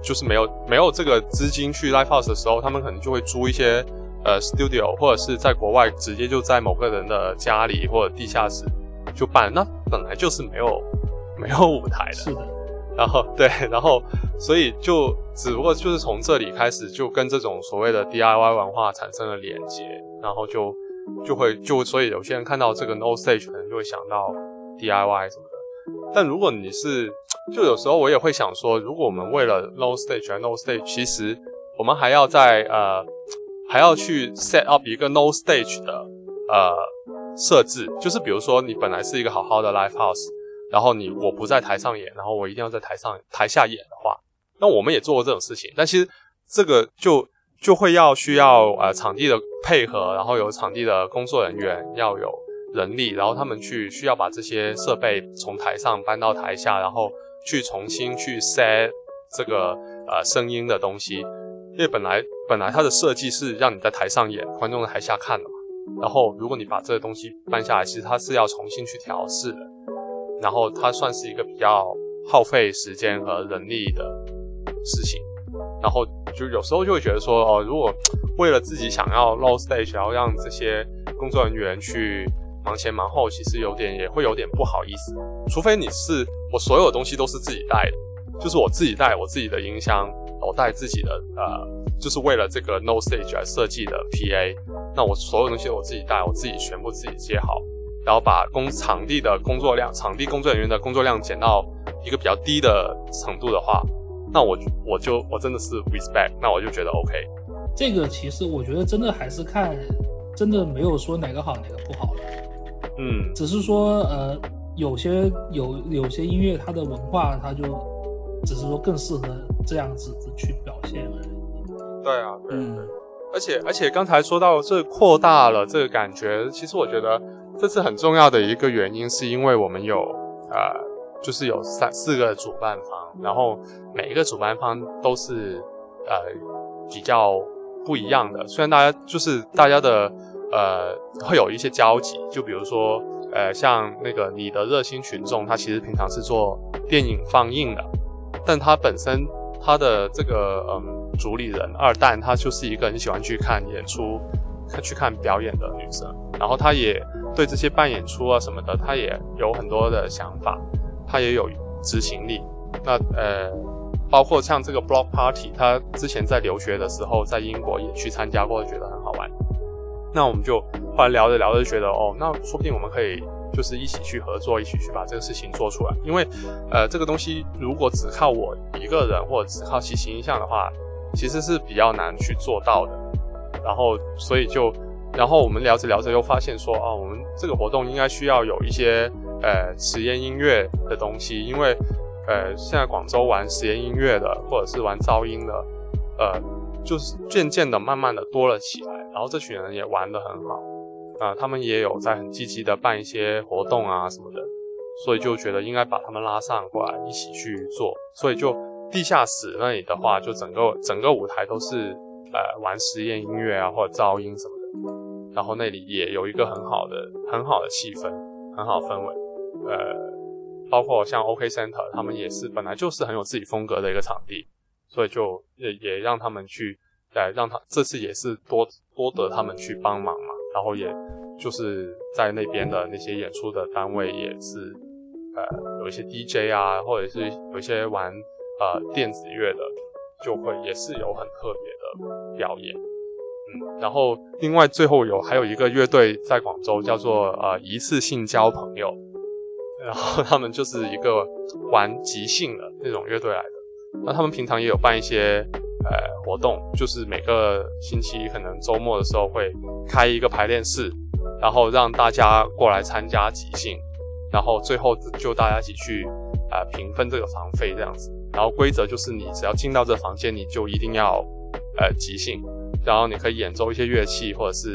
就是没有没有这个资金去 live house 的时候，他们可能就会租一些呃 studio，或者是在国外直接就在某个人的家里或者地下室就办，那本来就是没有没有舞台的，是的，然后对，然后所以就只不过就是从这里开始，就跟这种所谓的 DIY 文化产生了连接，然后就就会就所以有些人看到这个 No Stage 可能就会想到 DIY 什么的。但如果你是，就有时候我也会想说，如果我们为了 No Stage 而 No Stage，其实我们还要在呃还要去 set up 一个 No Stage 的呃设置，就是比如说你本来是一个好好的 Live House。然后你我不在台上演，然后我一定要在台上台下演的话，那我们也做过这种事情。但其实这个就就会要需要呃场地的配合，然后有场地的工作人员，要有人力，然后他们去需要把这些设备从台上搬到台下，然后去重新去 set 这个呃声音的东西。因为本来本来它的设计是让你在台上演，观众在台下看的嘛。然后如果你把这个东西搬下来，其实它是要重新去调试的。然后它算是一个比较耗费时间和人力的事情，然后就有时候就会觉得说，哦，如果为了自己想要 low stage，然后让这些工作人员去忙前忙后，其实有点也会有点不好意思。除非你是我所有东西都是自己带的，就是我自己带我自己的音箱，我带自己的呃，就是为了这个 no stage 来设计的 PA，那我所有东西我自己带，我自己全部自己接好。然后把工场地的工作量、场地工作人员的工作量减到一个比较低的程度的话，那我我就我真的是 respect，那我就觉得 OK。这个其实我觉得真的还是看，真的没有说哪个好哪个不好的，嗯，只是说呃有些有有些音乐它的文化它就只是说更适合这样子去表现而已。对啊，对嗯对。而且而且刚才说到这扩大了这个感觉，其实我觉得这次很重要的一个原因，是因为我们有呃，就是有三四个主办方，然后每一个主办方都是呃比较不一样的。虽然大家就是大家的呃会有一些交集，就比如说呃像那个你的热心群众，他其实平常是做电影放映的，但他本身他的这个嗯主理人二蛋，他就是一个很喜欢去看演出、他去看表演的女生，然后她也对这些办演出啊什么的，她也有很多的想法，她也有执行力。那呃，包括像这个 Block Party，她之前在留学的时候，在英国也去参加过，觉得很好玩。那我们就后来聊着聊着觉得，哦，那说不定我们可以就是一起去合作，一起去把这个事情做出来。因为，呃，这个东西如果只靠我一个人或者只靠其形象的话，其实是比较难去做到的。然后，所以就，然后我们聊着聊着又发现说，啊，我们这个活动应该需要有一些呃实验音乐的东西，因为呃现在广州玩实验音乐的或者是玩噪音的，呃，就是渐渐的慢慢的多了起来。然后这群人也玩得很好，啊、他们也有在很积极的办一些活动啊什么的，所以就觉得应该把他们拉上过来一起去做。所以就地下室那里的话，就整个整个舞台都是呃玩实验音乐啊或者噪音什么的，然后那里也有一个很好的很好的气氛，很好氛围，呃，包括像 OK Center 他们也是本来就是很有自己风格的一个场地，所以就也也让他们去。呃让他这次也是多多得他们去帮忙嘛，然后也就是在那边的那些演出的单位也是，呃，有一些 DJ 啊，或者是有一些玩呃电子乐的，就会也是有很特别的表演，嗯，然后另外最后有还有一个乐队在广州叫做呃一次性交朋友，然后他们就是一个玩即兴的那种乐队来的，那他们平常也有办一些。呃，活动就是每个星期可能周末的时候会开一个排练室，然后让大家过来参加即兴，然后最后就大家一起去呃平分这个房费这样子。然后规则就是你只要进到这房间，你就一定要呃即兴，然后你可以演奏一些乐器，或者是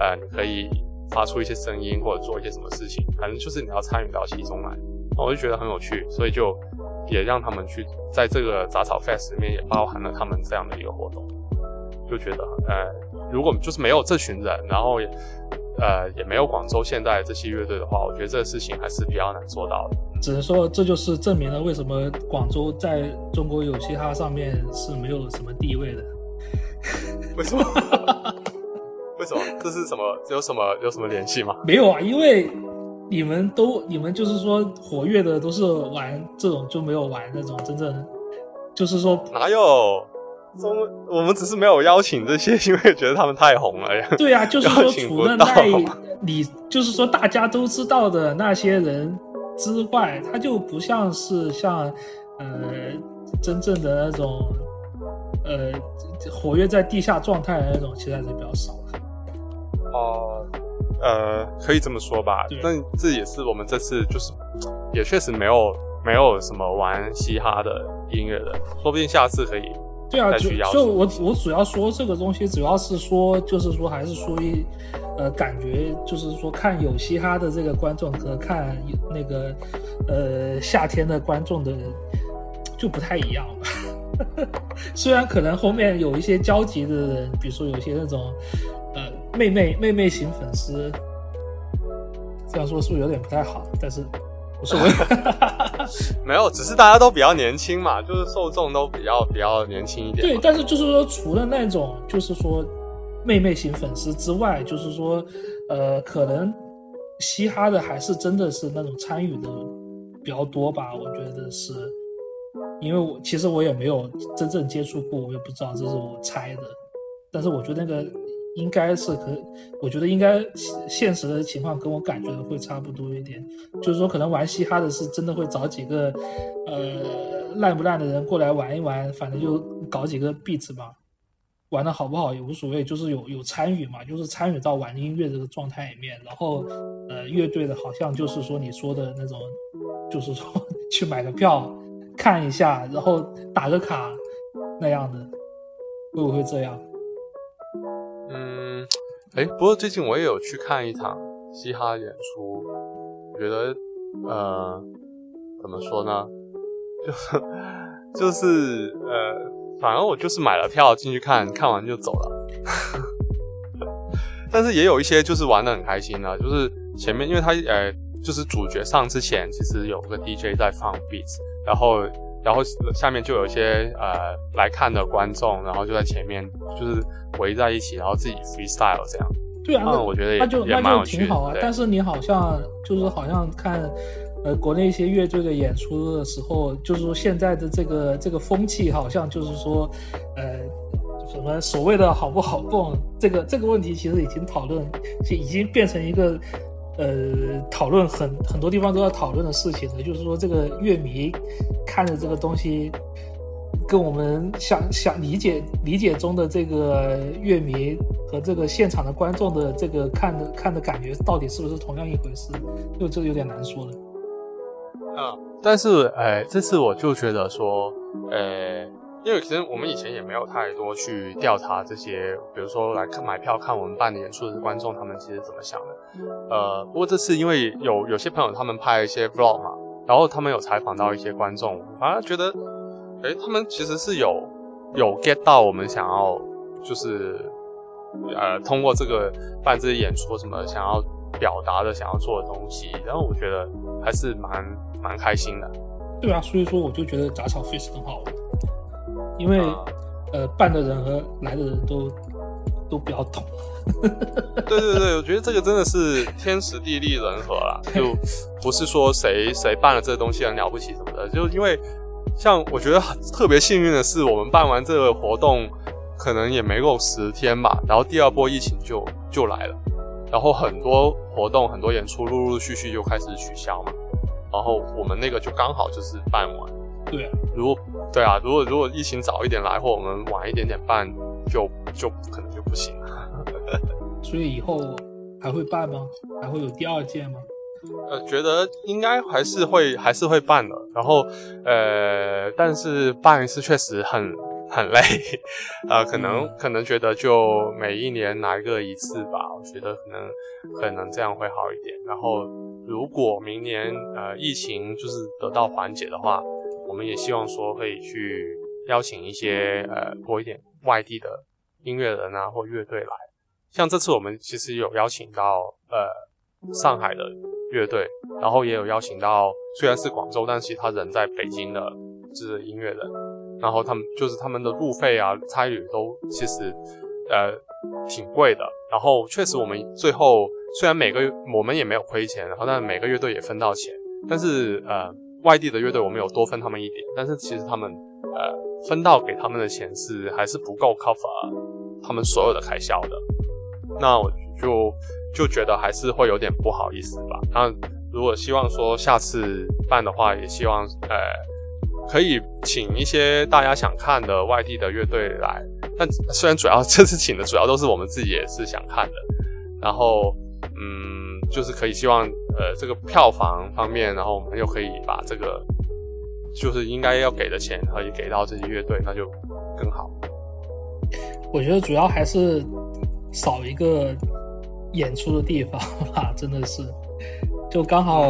呃你可以发出一些声音，或者做一些什么事情，反正就是你要参与到其中来。我就觉得很有趣，所以就也让他们去在这个杂草 fest 里面也包含了他们这样的一个活动，就觉得呃，如果就是没有这群人，然后呃也没有广州现代这些乐队的话，我觉得这个事情还是比较难做到的。只能说这就是证明了为什么广州在中国有嘻哈上面是没有什么地位的。为什么？为什么？这是什么？有什么有什么联系吗？没有啊，因为你们都你们就是说活跃的都是玩这种，就没有玩那种真正，就是说哪有？中我们只是没有邀请这些，因为觉得他们太红了呀。对啊，就是说除了那一你就是说大家都知道的那些人之外，他就不像是像呃真正的那种呃活跃在地下状态的那种，其实还是比较少的。哦，呃，可以这么说吧那。这也是我们这次就是，也确实没有没有什么玩嘻哈的音乐的，说不定下次可以。对啊，就就我我主要说这个东西，主要是说就是说还是说一呃感觉就是说看有嘻哈的这个观众和看有那个呃夏天的观众的就不太一样吧。虽然可能后面有一些交集的人，比如说有些那种呃妹妹妹妹型粉丝，这样说是不是有点不太好？但是无所谓。没有，只是大家都比较年轻嘛，就是受众都比较比较年轻一点对，但是就是说，除了那种就是说妹妹型粉丝之外，就是说，呃，可能嘻哈的还是真的是那种参与的比较多吧，我觉得是，因为我其实我也没有真正接触过，我也不知道，这是我猜的，但是我觉得那个应该是可，我觉得应该现实的情况跟我感觉的会差不多一点，就是说可能玩嘻哈的是真的会找几个，呃，烂不烂的人过来玩一玩，反正就搞几个 beat 吧，玩的好不好也无所谓，就是有有参与嘛，就是参与到玩音乐这个状态里面，然后呃，乐队的好像就是说你说的那种，就是说 去买个票看一下，然后打个卡那样的，会不会这样？哎，不过最近我也有去看一场嘻哈演出，我觉得呃，怎么说呢，就是就是呃，反正我就是买了票进去看，看完就走了。但是也有一些就是玩的很开心的，就是前面因为他呃，就是主角上之前其实有个 DJ 在放 beats，然后然后下面就有一些呃来看的观众，然后就在前面就是围在一起，然后自己 freestyle 这样。对啊，那、嗯我觉得也那就那就有趣的挺好啊。但是你好像就是好像看，呃，国内一些乐队的演出的时候，就是说现在的这个这个风气，好像就是说，呃，什么所谓的好不好蹦，这个这个问题其实已经讨论，已经变成一个。呃，讨论很很多地方都要讨论的事情呢，就是说这个乐迷看着这个东西，跟我们想想理解理解中的这个乐迷和这个现场的观众的这个看的看的感觉，到底是不是同样一回事？就这有点难说了。啊，但是哎，这次我就觉得说，呃，因为其实我们以前也没有太多去调查这些，比如说来看买票看我们办的演出的观众，他们其实怎么想的。呃，不过这次因为有有些朋友他们拍一些 vlog 嘛，然后他们有采访到一些观众，反而觉得，诶，他们其实是有有 get 到我们想要就是呃通过这个办这些演出什么想要表达的、想要做的东西，然后我觉得还是蛮蛮开心的。对啊，所以说我就觉得杂草 face 很好玩，因为、啊呃办的人和来的人都都比较懂。对对对，我觉得这个真的是天时地利人和啦，就不是说谁谁办了这个东西很了不起什么的，就因为像我觉得很特别幸运的是，我们办完这个活动可能也没够十天吧，然后第二波疫情就就来了，然后很多活动很多演出陆陆续续就开始取消嘛，然后我们那个就刚好就是办完。对啊，如果对啊，如果如果疫情早一点来，或我们晚一点点办，就就可能就不行了。所以以后还会办吗？还会有第二届吗？呃，觉得应该还是会还是会办的。然后呃，但是办一次确实很很累，呃，可能可能觉得就每一年来个一次吧，我觉得可能可能这样会好一点。然后如果明年呃疫情就是得到缓解的话，我们也希望说可以去邀请一些呃多一点外地的音乐人啊或乐队来。像这次我们其实有邀请到呃上海的乐队，然后也有邀请到虽然是广州，但其他人在北京的就是音乐人，然后他们就是他们的路费啊、差旅都其实呃挺贵的。然后确实我们最后虽然每个我们也没有亏钱，然后但每个乐队也分到钱，但是呃外地的乐队我们有多分他们一点，但是其实他们呃分到给他们的钱是还是不够 cover 他们所有的开销的。那我就就觉得还是会有点不好意思吧。那如果希望说下次办的话，也希望呃可以请一些大家想看的外地的乐队来。但虽然主要这次请的主要都是我们自己也是想看的，然后嗯，就是可以希望呃这个票房方面，然后我们又可以把这个就是应该要给的钱可以给到这些乐队，那就更好。我觉得主要还是少一个演出的地方吧，真的是，就刚好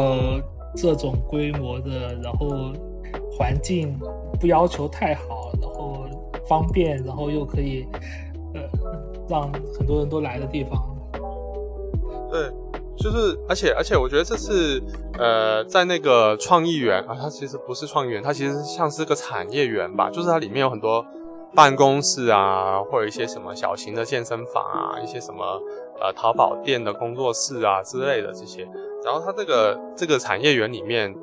这种规模的，然后环境不要求太好，然后方便，然后又可以呃让很多人都来的地方。对，就是，而且而且，我觉得这次呃，在那个创意园啊，它其实不是创意园，它其实像是个产业园吧，就是它里面有很多办公室啊，或者一些什么小型的健身房啊，一些什么呃淘宝店的工作室啊之类的这些。然后它这个这个产业园里面，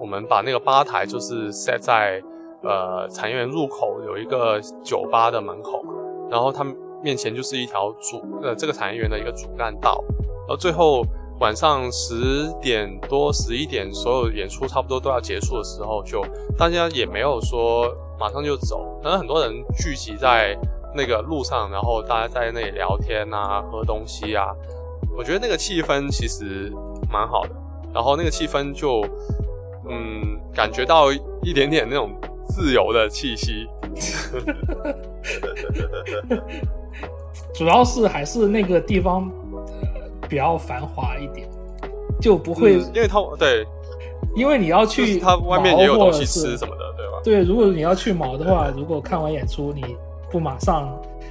我们把那个吧台就是 set 在呃产业园入口有一个酒吧的门口，然后它面前就是一条主呃这个产业园的一个主干道。然后最后晚上十点多、十一点，所有演出差不多都要结束的时候，就大家也没有说马上就走，可能很多人聚集在那个路上，然后大家在那里聊天啊、喝东西啊，我觉得那个气氛其实蛮好的。然后那个气氛就，嗯，感觉到一点点那种自由的气息。主要是还是那个地方、比较繁华一点，就不会、嗯因为它对，因为你要去它外面也有东西吃什么的，对吧？对，如果你要去毛的话，如果看完演出你不马上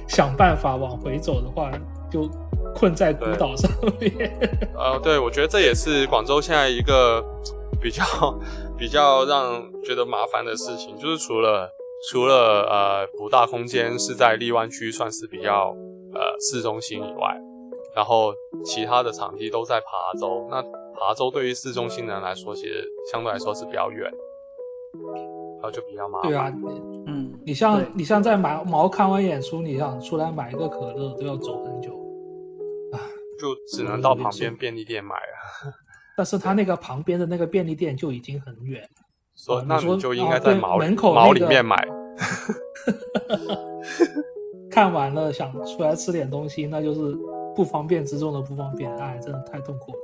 想办法往回走的话，就困在孤岛上面。呃，对，我觉得这也是广州现在一个比较 比较让觉得麻烦的事情，就是除了除了呃五大空间是在荔湾区算是比较呃市中心以外，然后其他的场地都在琶洲。那琶洲对于市中心人来说，其实相对来说是比较远，然后就比较麻烦。对啊，嗯，你像你像在毛毛看完演出，你想出来买一个可乐都要走很久，就只能到旁边便利店买了。但是他那个旁边的那个便利店就已经很远。说那哦你就应该在毛里、门口毛那个里面买。看完了想出来吃点东西，那就是不方便之中的不方便，哎，真的太痛苦了。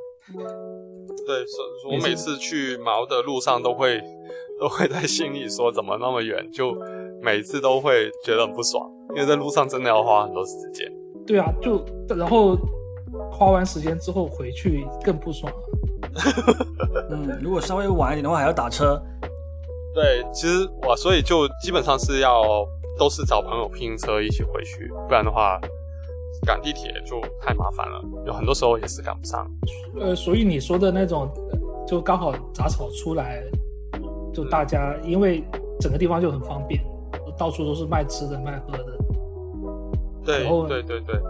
对，所以我每次去毛的路上都会 都会在心里说怎么那么远，就每次都会觉得很不爽，因为在路上真的要花很多时间。对啊，就然后花完时间之后回去更不爽。嗯，如果稍微晚一点的话，还要打车。对，其实我所以就基本上是要都是找朋友拼车一起回去，不然的话赶地铁就太麻烦了，有很多时候也是赶不上。呃，所以你说的那种，呃就刚好杂草出来，就大家因为整个地方就很方便，到处都是卖吃的卖喝的，对然后对对对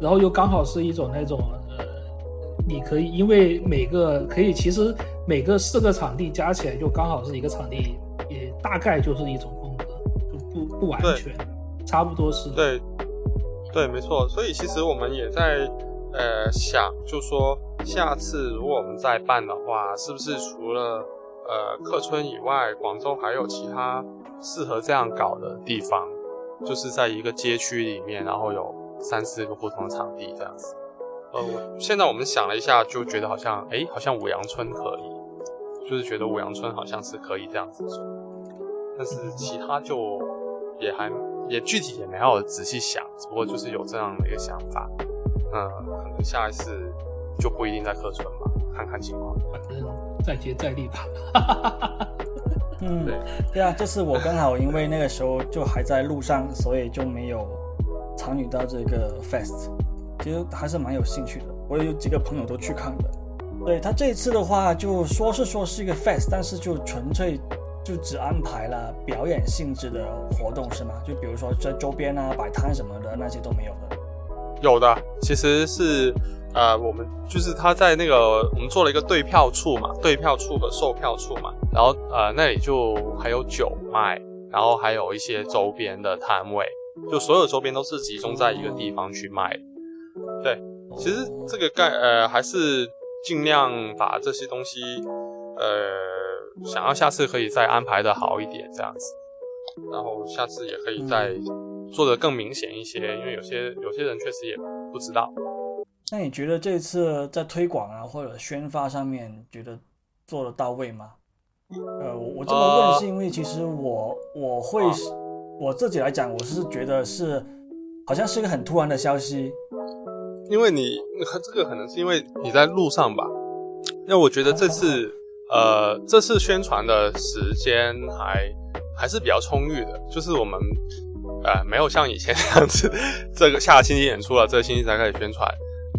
然后又刚好是一种那种呃，你可以因为每个可以其实每个四个场地加起来就刚好是一个场地，也大概就是一种风格，就不不完全，差不多是。对对，没错。所以其实我们也在呃想，就说下次如果我们再办的话，是不是除了呃客村以外，广州还有其他适合这样搞的地方？就是在一个街区里面，然后有三四个不同的场地这样子。呃，现在我们想了一下，就觉得好像，哎，好像五羊村可以，就是觉得五羊村好像是可以这样子做，但是其他就也还也具体也没有仔细想，只不过就是有这样的一个想法。嗯，可能下一次就不一定在客村嘛，看看情况。反正再接再厉吧。嗯对，对啊，这次我刚好因为那个时候就还在路上，所以就没有参与到这个 fest。其实还是蛮有兴趣的，我也有几个朋友都去看的。对他这一次的话，就说是说是一个 fest，但是就纯粹就只安排了表演性质的活动，是吗？就比如说在周边啊摆摊什么的那些都没有的。有的，其实是呃，我们就是他在那个我们做了一个对票处嘛，对票处和售票处嘛，然后呃那里就还有酒卖，然后还有一些周边的摊位，就所有周边都是集中在一个地方去卖。对，其实这个概呃还是尽量把这些东西呃想要下次可以再安排的好一点这样子，然后下次也可以再做的更明显一些，因为有些有些人确实也不知道。那你觉得这次在推广啊或者宣发上面，觉得做的到位吗？呃，我我这么问呃是因为其实我我会我自己来讲，我是觉得是好像是一个很突然的消息，因为你这个可能是因为你在路上吧，那我觉得这次呃这次宣传的时间还还是比较充裕的，就是我们呃 没有像以前这样子，这个下个星期演出了，这个星期才开始宣传，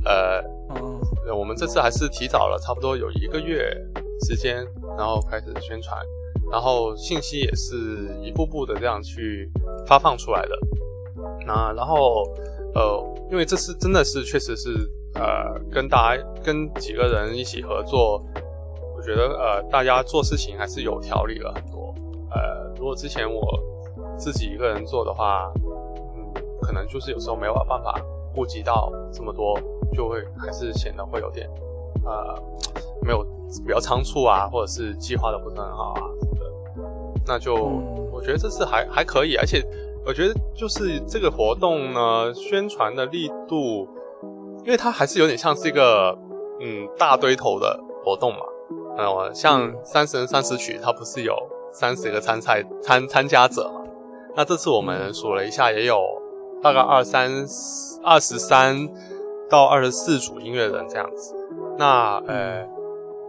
呃我们这次还是提早了差不多有一个月时间，然后开始宣传，然后信息也是一步步的这样去发放出来的。那然后呃，因为这次真的是确实是呃跟大家跟几个人一起合作，我觉得呃大家做事情还是有条理了很多。呃，如果之前我自己一个人做的话，嗯，可能就是有时候没有办法顾及到这么多，就会还是显得会有点呃没有比较仓促啊，或者是计划的不是很好啊什么的。那就、嗯我觉得这次还还可以，而且我觉得就是这个活动呢，宣传的力度，因为它还是有点像是一个嗯大堆头的活动嘛。呃，像三十人三十曲，它不是有三十个参赛参参加者嘛？那这次我们数了一下，也有大概二三二十三到二十四组音乐人这样子。那呃，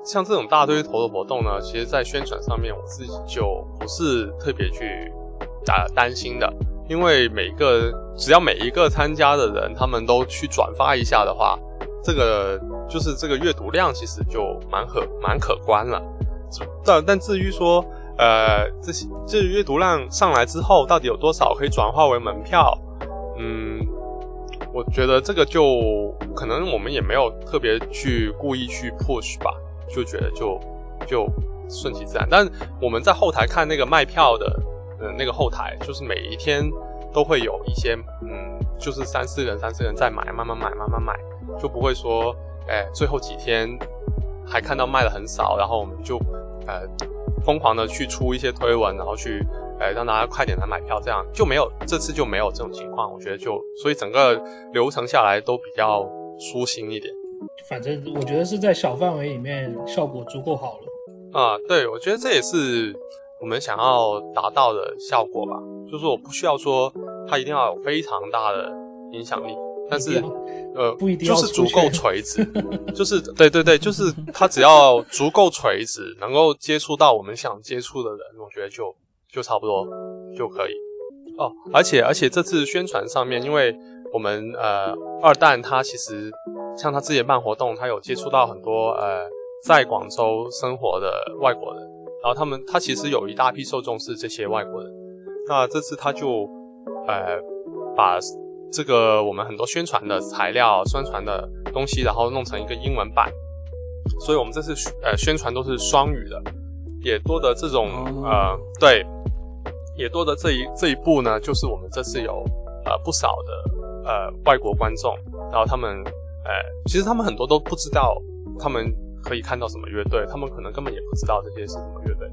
像这种大堆头的活动呢，其实在宣传上面，我自己就不是特别去啊担心的，因为每个只要每一个参加的人，他们都去转发一下的话，这个就是这个阅读量其实就蛮可蛮可观了。但但至于说，呃，这些这阅读量上来之后，到底有多少可以转化为门票？嗯，我觉得这个就可能我们也没有特别去故意去 push 吧，就觉得就就顺其自然。但我们在后台看那个卖票的呃那个后台，就是每一天都会有一些嗯，就是三四人三四人在买，慢慢买慢慢买，就不会说哎最后几天还看到卖的很少，然后我们就呃疯狂的去出一些推文，然后去呃让大家快点来买票，这样就没有这次就没有这种情况，我觉得就所以整个流程下来都比较舒心一点反正我觉得是在小范围里面效果足够好了。啊、对我觉得这也是我们想要达到的效果吧，就是我不需要说它一定要有非常大的影响力，但是呃不一定要就是足够 垂直，就是对对对，就是它只要足够垂直，能够接触到我们想接触的人，我觉得就就差不多就可以哦。而且而且这次宣传上面，因为我们呃二蛋他其实像他自己办活动，他有接触到很多呃在广州生活的外国人，然后他们他其实有一大批受众是这些外国人，那这次他就呃把这个我们很多宣传的材料、宣传的东西，然后弄成一个英文版，所以我们这次呃宣传都是双语的，也多的这种哦呃对，也多的这一这一步呢，就是我们这次有呃不少的呃外国观众，然后他们呃其实他们很多都不知道他们可以看到什么乐队，他们可能根本也不知道这些是什么乐队，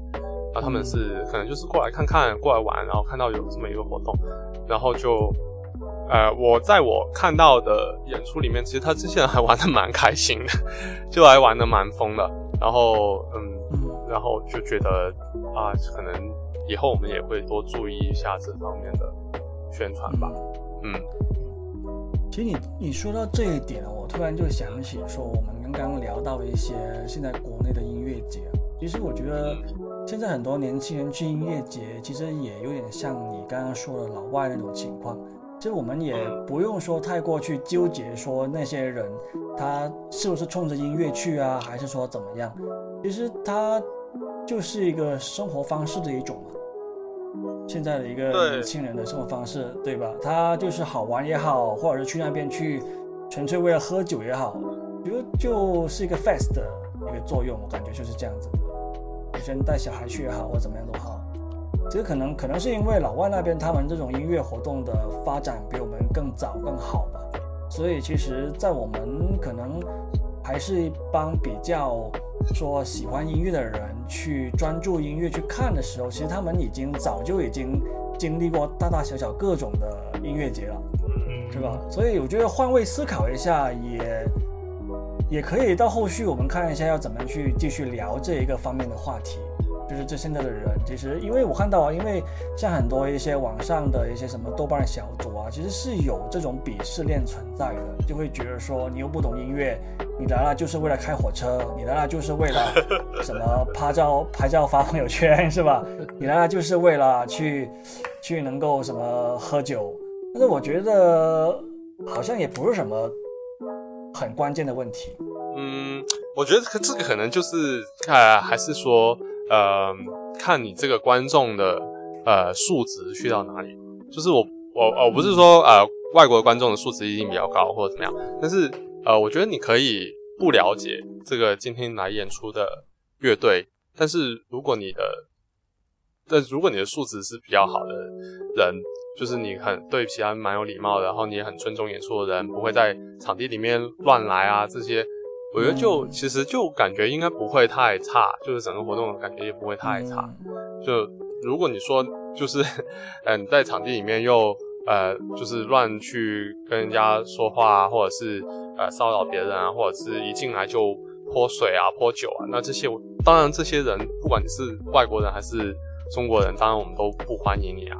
然后他们是可能就是过来看看，过来玩，然后看到有这么一个活动，然后就。呃，我在我看到的演出里面，其实他这些人还玩的蛮开心的，就还玩的蛮疯的。然后，嗯，嗯，然后就觉得啊，可能以后我们也会多注意一下这方面的宣传吧。嗯其实你你说到这一点，我突然就想起说，我们刚刚聊到一些现在国内的音乐节，其实我觉得嗯现在很多年轻人去音乐节，其实也有点像你刚刚说的老外那种情况。其实我们也不用说太过去纠结说那些人他是不是冲着音乐去啊，还是说怎么样？其实他就是一个生活方式的一种嘛。现在的一个年轻人的生活方式，对吧？他就是好玩也好，或者是去那边去纯粹为了喝酒也好，觉得就是一个 fest 的一个作用，我感觉就是这样子的。有些人带小孩去也好，或怎么样都好。这个可能可能是因为老外那边他们这种音乐活动的发展比我们更早更好吧，所以其实，在我们可能还是一帮比较说喜欢音乐的人去专注音乐去看的时候，其实他们已经早就已经经历过大大小小各种的音乐节了。嗯，是吧？所以我觉得换位思考一下也也可以。到后续我们看一下要怎么去继续聊这一个方面的话题。就是这现在的人，其实因为我看到啊，因为像很多一些网上的一些什么豆瓣小组啊，其实是有这种鄙视链存在的，就会觉得说你又不懂音乐，你来了就是为了开火车，你来了就是为了什么拍照拍照发朋友圈是吧？你来了就是为了去去能够什么喝酒，但是我觉得好像也不是什么很关键的问题。嗯，我觉得这个可能就是呃，还是说呃，看你这个观众的呃素质去到哪里。就是我我我不是说呃外国观众的素质一定比较高或者怎么样，但是呃，我觉得你可以不了解这个今天来演出的乐队，但是如果你的但如果你的素质是比较好的人，就是你很对其他人蛮有礼貌，然后你也很尊重演出的人，不会在场地里面乱来啊这些，我觉得就、嗯其实就感觉应该不会太差，就是整个活动感觉也不会太差。嗯就如果你说就是，嗯、你在场地里面又呃就是乱去跟人家说话啊，或者是呃骚扰别人啊，或者是一进来就泼水啊、泼酒啊，那这些当然这些人不管你是外国人还是中国人，当然我们都不欢迎你啊，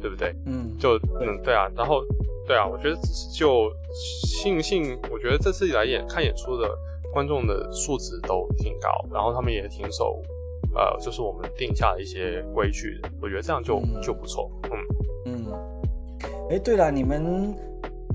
对不对？嗯，就嗯对啊，然后对啊，我觉得就庆幸，我觉得这次来演看演出的观众的素质都挺高，然后他们也挺守呃，就是我们定下的一些规矩，我觉得这样就嗯就不错，嗯。嗯，哎，对了，你们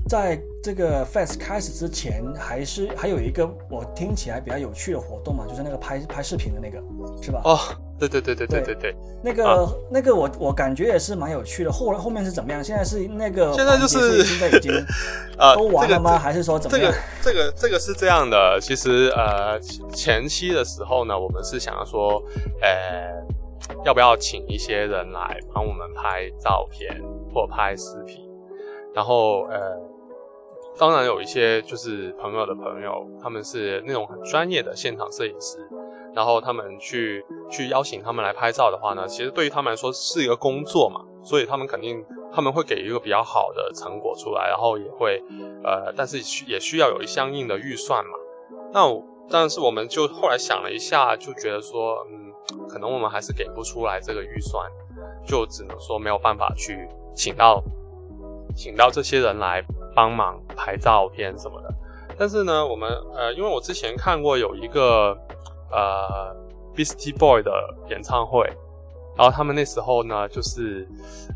在这个 fest 开始之前，还是还有一个我听起来比较有趣的活动嘛，就是那个拍拍视频的那个，是吧？哦，对对对对对对对，那个、啊那个我我感觉也是蛮有趣的。后来后面是怎么样？现在是那个现在就是现在已经呃，都完了吗？这个还是说怎么样这？个这个这个是这样的，其实呃前期的时候呢，我们是想要说，呃，要不要请一些人来帮我们拍照片或拍视频，然后呃，当然有一些就是朋友的朋友，他们是那种很专业的现场摄影师，然后他们去去邀请他们来拍照的话呢，其实对于他们来说是一个工作嘛，所以他们肯定他们会给一个比较好的成果出来，然后也会呃，但是需也需要有相应的预算嘛。那但是我们就后来想了一下，就觉得说，嗯，可能我们还是给不出来这个预算，就只能说没有办法去请到请到这些人来帮忙拍照片什么的。但是呢，我们呃，因为我之前看过有一个呃 Beastie Boy 的演唱会，然后他们那时候呢，就是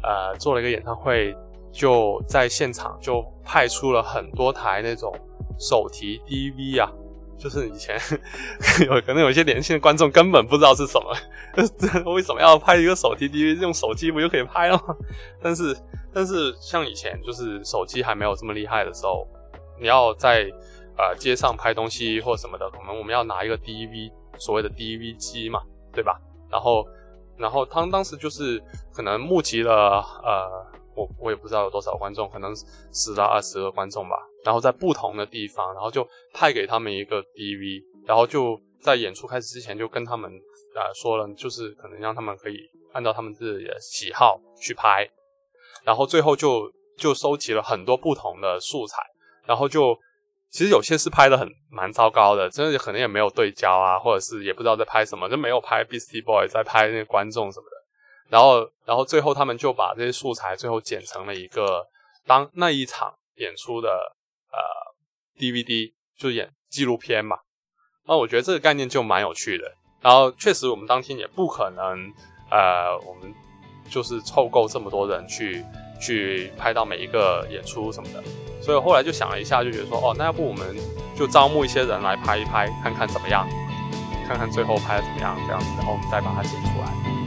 呃做了一个演唱会，就在现场就派出了很多台那种手提 DV 啊，就是以前 有可能有一些年轻的观众根本不知道是什么，为什么要拍一个手提 DV？用手机不就可以拍了吗？但是但是像以前就是手机还没有这么厉害的时候，你要在呃街上拍东西或什么的，可能我们要拿一个 DV 所谓的 DV 机嘛，对吧？然后然后他们当时就是可能募集了呃，我我也不知道有多少观众，可能十到二十个观众吧。然后在不同的地方，然后就派给他们一个 DV，然后就在演出开始之前就跟他们呃说了，就是可能让他们可以按照他们自己的喜好去拍，然后最后就就收集了很多不同的素材，然后就其实有些是拍的很蛮糟糕的，真的可能也没有对焦啊，或者是也不知道在拍什么，就没有拍 Beastie Boy 在拍那个观众什么的。然后，然后最后他们就把这些素材最后剪成了一个当那一场演出的呃 DVD，就演纪录片嘛。那我觉得这个概念就蛮有趣的，然后确实我们当天也不可能，呃，我们就是凑够这么多人去去拍到每一个演出什么的，所以后来就想了一下，就觉得说，哦，那要不我们就招募一些人来拍一拍，看看怎么样，看看最后拍的怎么样，这样子，然后我们再把它剪出来。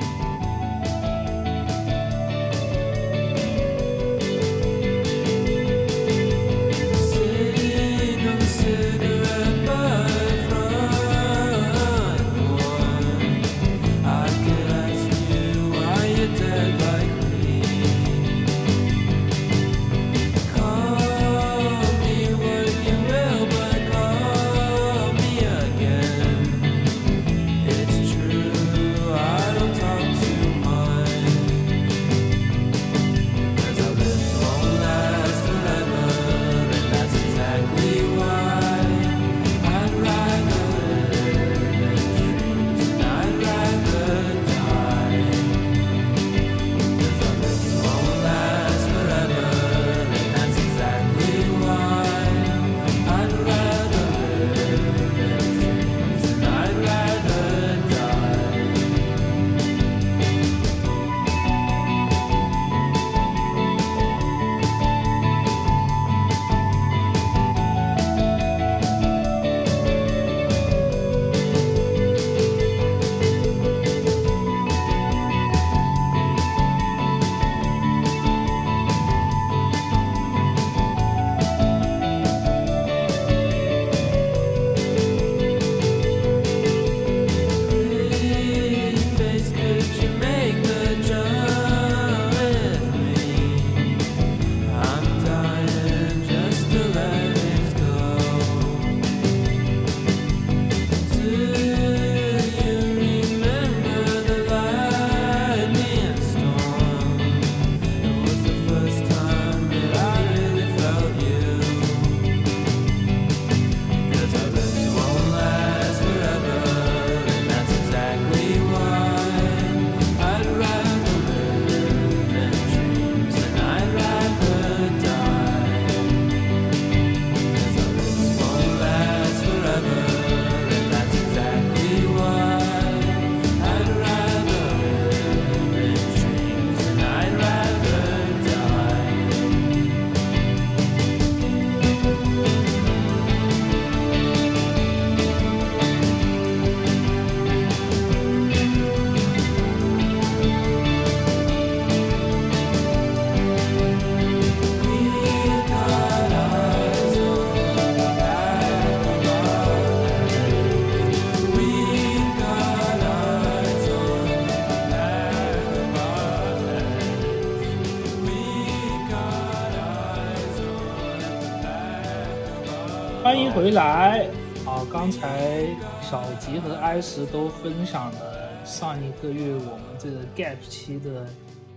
回来。啊，刚才小吉和埃石都分享了上一个月我们这个 gap 期的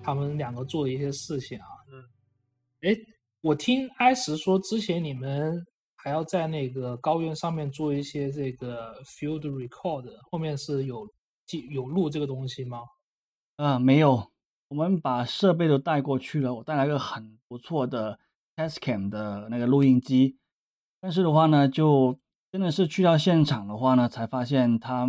他们两个做的一些事情啊。嗯。哎，我听埃石说，之前你们还要在那个高原上面做一些这个 field record，后面是有记有录这个东西吗？嗯，没有，我们把设备都带过去了。我带来个很不错的 Tascam 的那个录音机，但是的话呢，就真的是去到现场的话呢，才发现他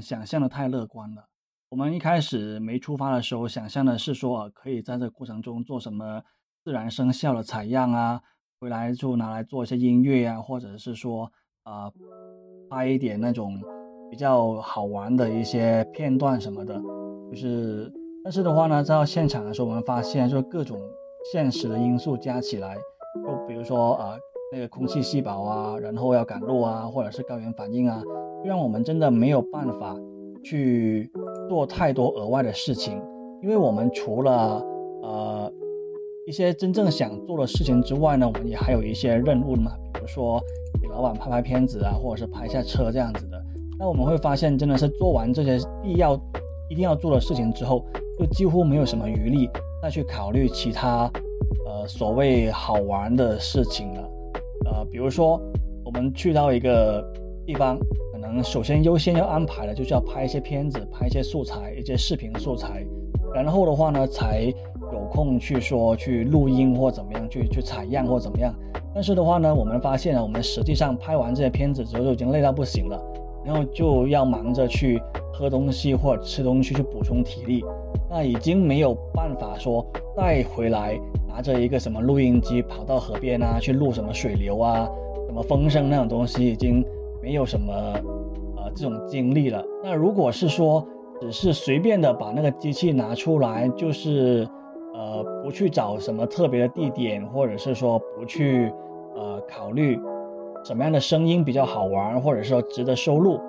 想象的太乐观了。我们一开始没出发的时候，想象的是说，呃，可以在这过程中做什么自然生效的采样啊，回来就拿来做一些音乐啊，或者是说，啊、拍一点那种比较好玩的一些片段什么的。就是，但是的话呢，在现场的时候，我们发现就各种现实的因素加起来，就比如说啊、那个空气稀薄啊，然后要赶路啊，或者是高原反应啊，让我们真的没有办法去做太多额外的事情，因为我们除了呃一些真正想做的事情之外呢，我们也还有一些任务嘛，比如说给老板拍拍片子啊，或者是拍下车这样子的。那我们会发现，真的是做完这些必要、一定要做的事情之后，就几乎没有什么余力再去考虑其他呃所谓好玩的事情了。比如说我们去到一个地方，可能首先优先要安排的就是要拍一些片子、拍一些素材、一些视频素材，然后的话呢，才有空去说去录音或怎么样，去去采样或怎么样。但是的话呢，我们发现呢，我们实际上拍完这些片子之后就已经累到不行了，然后就要忙着去喝东西或者吃东西去补充体力，那已经没有办法说再回来拿着一个什么录音机跑到河边啊去录什么水流啊、什么风声那种东西，已经没有什么呃这种精力了。那如果是说只是随便的把那个机器拿出来，就是呃不去找什么特别的地点，或者是说不去呃考虑什么样的声音比较好玩，或者说值得收录，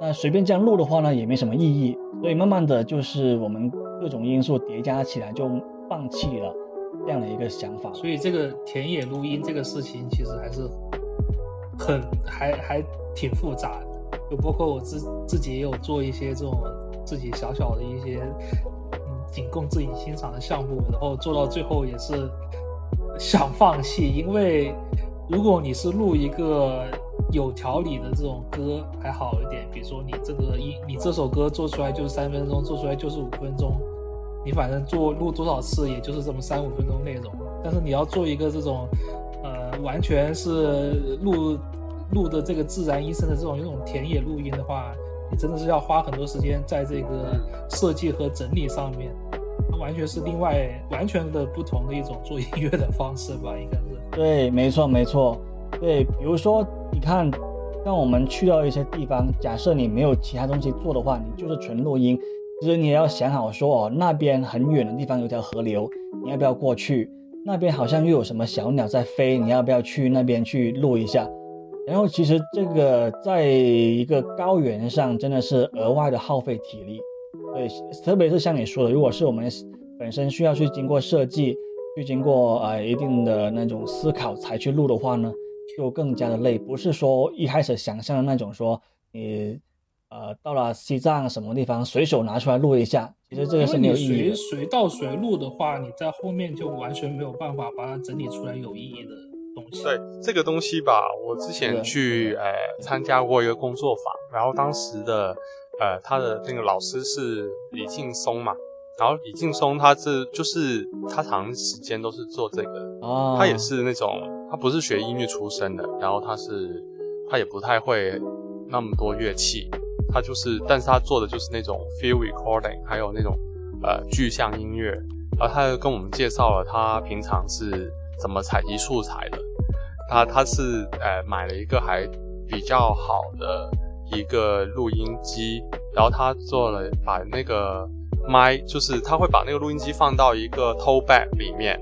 那随便这样录的话呢，也没什么意义。所以慢慢的就是我们各种因素叠加起来，就放弃了这样的一个想法。所以这个田野录音这个事情，其实还是很还还挺复杂的。就包括我自自己也有做一些这种自己小小的一些，嗯，仅供自己欣赏的项目，然后做到最后也是想放弃，因为如果你是录一个有条理的这种歌还好一点，比如说你这个一你这首歌做出来就是三分钟，做出来就是五分钟，你反正做录多少次也就是这么三五分钟内容。但是你要做一个这种，呃，完全是录录的这个自然音声的这种这种田野录音的话，你真的是要花很多时间在这个设计和整理上面，它完全是另外完全的不同的一种做音乐的方式吧，应该是。对，没错没错。对，比如说你看，当我们去到一些地方，假设你没有其他东西做的话，你就是纯录音。其实你也要想好说哦，那边很远的地方有条河流，你要不要过去？那边好像又有什么小鸟在飞，你要不要去那边去录一下？然后其实这个在一个高原上真的是额外的耗费体力。对，特别是像你说的，如果是我们本身需要去经过设计，去经过呃一定的那种思考才去录的话呢，就更加的累。不是说一开始想象的那种说你呃到了西藏什么地方随手拿出来录一下，其实这个是没有意义的。你随随到随录的话，你在后面就完全没有办法把它整理出来有意义的东西。对这个东西吧，我之前去呃参加过一个工作坊，然后当时的呃他的那个老师是李劲松嘛，然后李劲松他是就是他长时间都是做这个，哦，他也是那种他不是学音乐出身的，然后他是他也不太会那么多乐器，他就是但是他做的就是那种 field recording，还有那种呃具象音乐，然后他又跟我们介绍了他平常是怎么采集素材的，他他是呃买了一个还比较好的一个录音机，然后他做了把那个麦，就是他会把那个录音机放到一个 tote bag 里面，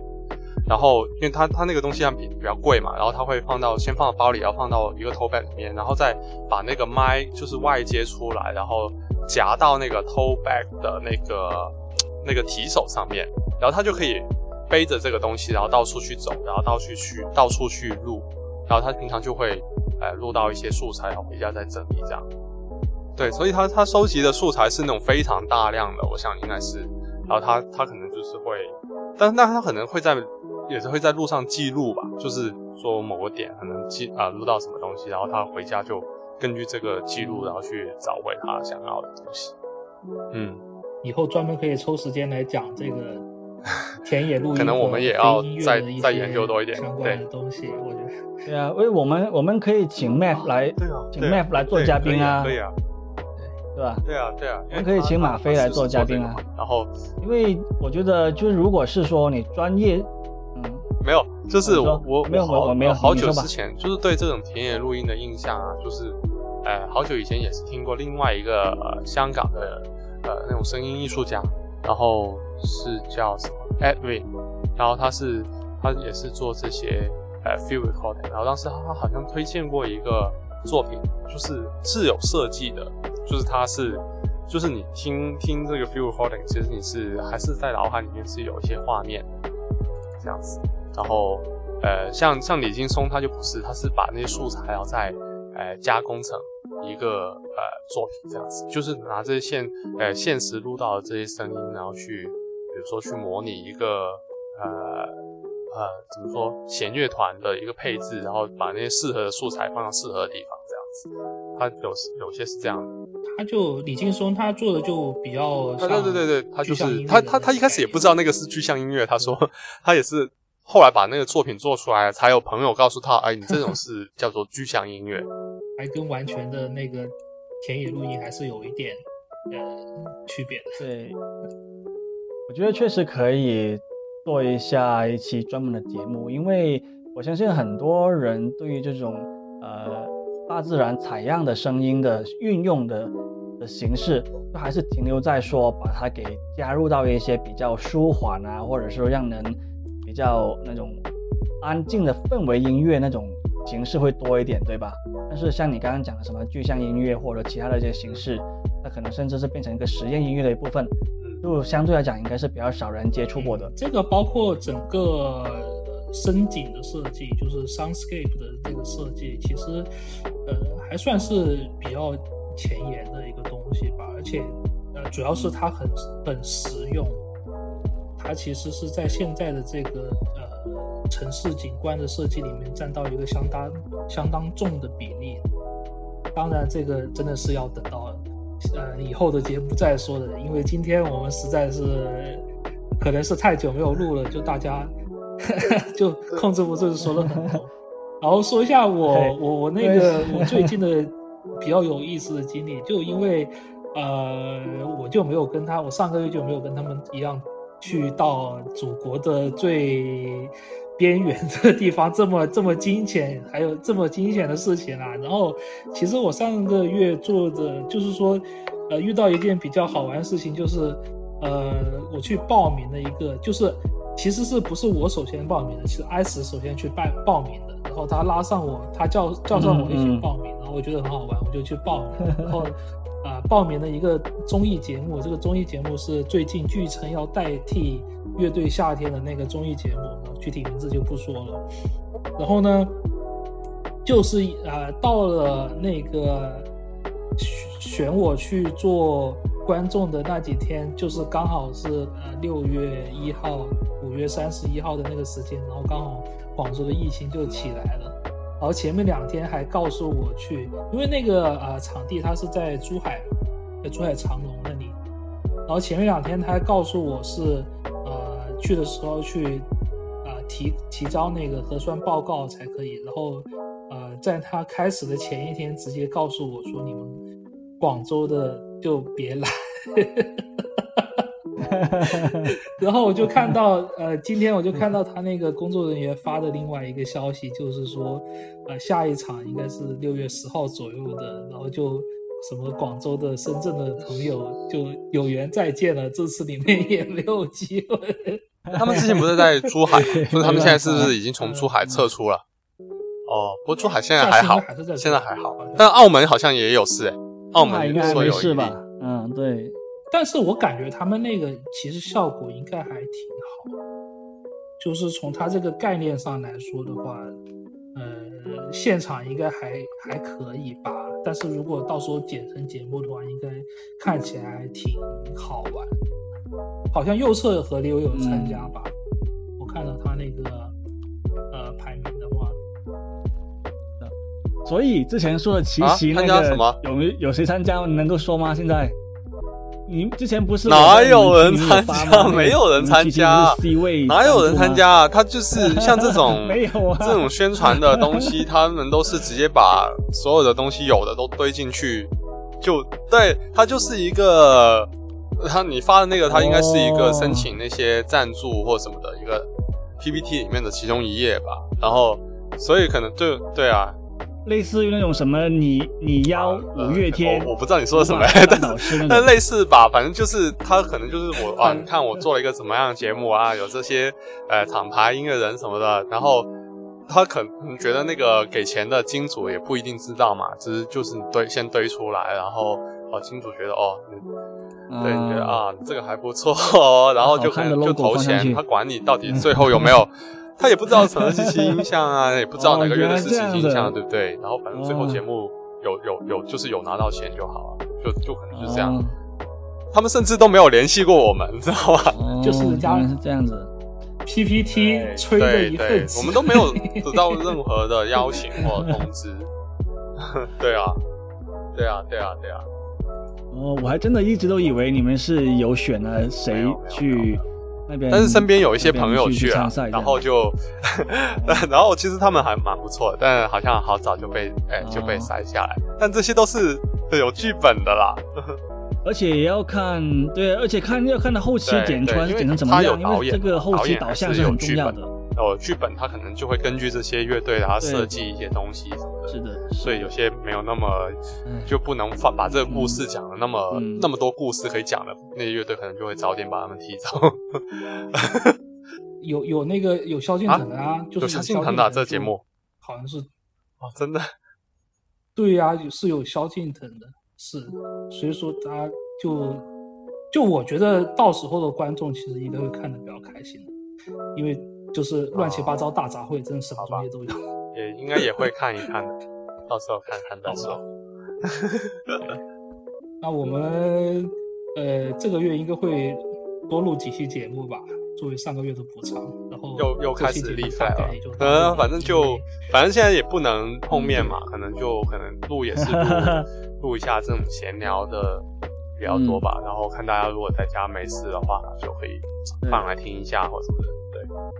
然后因为他他那个东西比比较贵嘛，然后他会放到先放到包里，然后放到一个 tote bag 里面，然后再把那个麦就是外接出来，然后夹到那个 tote bag 的那个那个提手上面，然后他就可以背着这个东西，然后到处去走，然后到处去到处去录，然后他平常就会呃录到一些素材，然后回家再整理这样。对，所以他他收集的素材是那种非常大量的，我想应该是，然后他他可能就是会，但但他可能会在也是会在路上记录吧，就是说某个点可能记啊、录到什么东西，然后他回家就根据这个记录，然后去找回他想要的东西。嗯，以后专门可以抽时间来讲这个 田野录音，可能我们也要非音乐再的一些再研究多一点相关的东西。我觉得对啊，因为我们我们可以请 Map 来，对啊请对啊 Mac 来做嘉宾啊，对啊、对吧？对啊，对啊，我们可以请马飞来做嘉宾啊然后因为我觉得就是如果是说你专业，嗯，没有，就是我我没有没有好久之前就是对这种田野录音的印象啊，就是呃好久以前也是听过另外一个呃香港的呃那种声音艺术家，然后是叫什么 Edwin，然后他是他也是做这些呃 field recording，然后当时他好像推荐过一个作品，就是是有设计的，就是他是。就是你听听这个 field recording，其实你是还是在脑海里面是有一些画面，这样子。然后呃，像像李劲松他就不是，他是把那些素材然后再呃加工成一个呃作品这样子，就是拿这些现呃现实录到的这些声音，然后去比如说去模拟一个呃呃怎么说弦乐团的一个配置，然后把那些适合的素材放到适合的地方这样子。他有有些是这样的。他就李劲松他做的就比较对对对对，他就是他他他一开始也不知道那个是具象音乐，他说他也是后来把那个作品做出来，才有朋友告诉他，哎，你这种是 叫做具象音乐。还跟完全的那个田野录音还是有一点呃区别的。对，我觉得确实可以做一下一期专门的节目，因为我相信很多人对于这种呃大自然采样的声音的运用的的形式，都还是停留在说把它给加入到一些比较舒缓啊，或者说让人比较那种安静的氛围音乐那种形式会多一点，对吧？但是像你刚刚讲的什么具象音乐或者其他的一些形式，它可能甚至是变成一个实验音乐的一部分，就相对来讲应该是比较少人接触过的。这个包括整个呃声景的设计，就是 soundscape 的这个设计，其实呃还算是比较前沿的一个东西吧，而且呃主要是它很很实用，它其实是在现在的这个呃城市景观的设计里面占到一个相当相当重的比例。当然，这个真的是要等到呃以后的节目再说的，因为今天我们实在是可能是太久没有录了，就大家 就控制不住说了很多。然后说一下我我我那个我最近的比较有意思的经历，就因为呃我就没有跟他，我上个月就没有跟他们一样去到祖国的最边缘的地方，这么这么惊险，还有这么惊险的事情啦。然后其实我上个月做的就是说，呃遇到一件比较好玩的事情，就是呃我去报名了一个，就是其实是不是我首先报名的，是 S 首先去报报名的，然后他拉上我，他叫叫上我一起报名，然后我觉得很好玩，我就去报名，然后。啊、报名了一个综艺节目，这个综艺节目是最近据称要代替乐队夏天的那个综艺节目，具体名字就不说了。然后呢，就是呃，到了那个选我去做观众的那几天，就是刚好是呃六月一号、五月三十一号的那个时间，然后刚好广州的疫情就起来了。然后前面两天还告诉我去，因为那个呃场地它是在珠海，在珠海长隆那里。然后前面两天他还告诉我是，呃去的时候去，呃提提交那个核酸报告才可以。然后呃在他开始的前一天直接告诉我说你们广州的就别来。然后我就看到，呃，今天我就看到他那个工作人员发的另外一个消息，就是说，呃，下一场应该是六月十号左右的，然后就什么广州的、深圳的朋友就有缘再见了，这次里面也没有机会。他们之前不是在珠海，所以他们现在是不是已经从珠海撤出了？哦，不过珠海现在还好现在还好但澳门好像也有事哎，澳门那应该没事吧？嗯，对，但是我感觉他们那个其实效果应该还挺好，就是从它这个概念上来说的话，呃，现场应该还还可以吧。但是如果到时候剪成节目的话，应该看起来挺好玩。好像右侧和刘有参加吧？我看到他那个呃排名的话，所以之前说的奇啊袭那个、参加什么有没有谁参加？你能够说吗？现在你之前不是哪有人参加没 有人参加 C 位哪有人参？加啊？他就是 像这种没有啊这种宣传的东西，他们都是直接把所有的东西有的都堆进去，就对，它就是一个，他你发的那个，它应该是一个哦申请那些赞助或什么的一个 PPT 里面的其中一页吧。然后，所以可能就对啊，类似于那种什么你你邀呃五月天，我我不知道你说的什么，但类似吧，反正就是他可能就是我啊，你看我做了一个什么样的节目啊，有这些呃厂牌音乐人什么的，然后他可能觉得那个给钱的金主也不一定知道嘛，只是就是你堆先堆出来，然后哦金主觉得哦，你对你觉得嗯啊这个还不错哦，然后就好看的可能就投钱，他管你到底最后有没有。他也不知道什么是七音像啊，也不知道哪个乐队是七音哦原来这样像，子对不对？然后反正最后哦节目有有有就是有拿到钱就好了，就就可能就是这样。哦他们甚至都没有联系过我们，你知道吗？哦就是家人是这样子。PPT 吹的对对一份，子，我们都没有得到任何的邀请或通知。对啊，对啊，对啊，对啊。哦，我还真的一直都以为你们是有选了没谁有有没去有那边，但是身边有一些朋友去了然后就，然后其实他们还蛮不错的，但好像好早就被哎、就被哦筛下来。但这些都是有剧本的啦。而且也要看，对，而且看要看到后期剪出来因为是剪成怎么他有样，因为导演这个后期导向是是有剧本很重要的。哦，剧本他可能就会根据这些乐队，然后设计一些东西什么的。是的，所以有些没有那么哎就不能放把这个故事讲的那么、嗯。那么多故事可以讲的，那些乐队可能就会早点把他们踢走。有有那个有萧敬腾的啊，就是有萧敬腾的啊这节目，好像是哦，真的，对呀、有是有萧敬腾的，是，所以说大家就就我觉得到时候的观众其实应该会看的比较开心，因为就是乱七八糟大杂烩，真的什么东西都有。也应该也会看一看的，到时候看看，到时候 那我们呃这个月应该会多录几期节目吧，作为上个月的补偿。然后又又开始这期节目厉害了大概也就。到这呃，里反正就反正现在也不能碰面嘛，可能就可能录也是录 录一下这种闲聊的比较多吧。然后看大家如果在家没事的话，就可以放来听一下或什么的。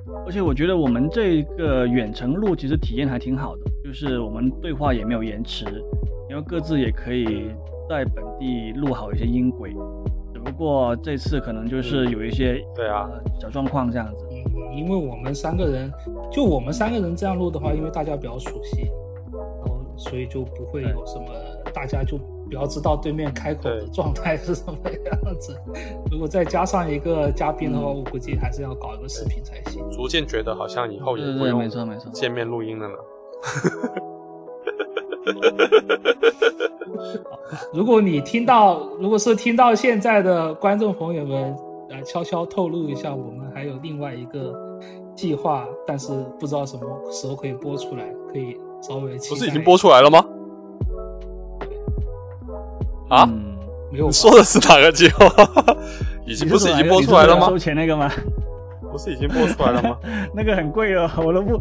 对，而且我觉得我们这个远程录其实体验还挺好的，就是我们对话也没有延迟，然后各自也可以在本地录好一些音轨。只不过这次可能就是有一些对啊呃小状况这样子。嗯，因为我们三个人，就我们三个人这样录的话，因为大家比较熟悉，然后所以就不会有什么，大家就比较知道对面开口的状态是什么样子。如果再加上一个嘉宾的话，嗯我估计还是要搞一个视频才行。逐渐觉得好像以后也不用没错没错。见面录音了呢。如果你听到，如果是听到现在的观众朋友们，呃，悄悄透露一下，我们还有另外一个计划，但是不知道什么时候可以播出来，可以稍微期待不是已经播出来了吗？啊？嗯，没有你说的是哪个计划？已经不是已经播出来了吗收？钱那个吗？不是已经播出来了吗？那个很贵的，我都不，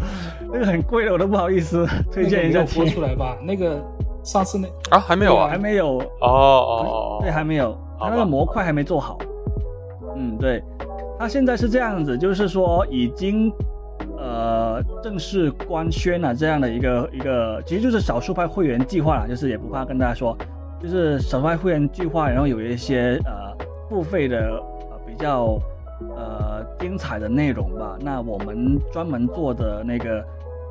那个很贵的，我都不好意思推荐一下播。出来吧？那个上次那啊，还没有啊还？没有，哦哦对，哦，还没有，它那个模块还没做好。嗯，对，它现在是这样子，就是说已经呃正式官宣了这样的一个一个，其实就是少数派会员计划了，就是也不怕跟大家说，就是省外会员计划，然后有一些呃付费的呃比较呃精彩的内容吧。那我们专门做的那个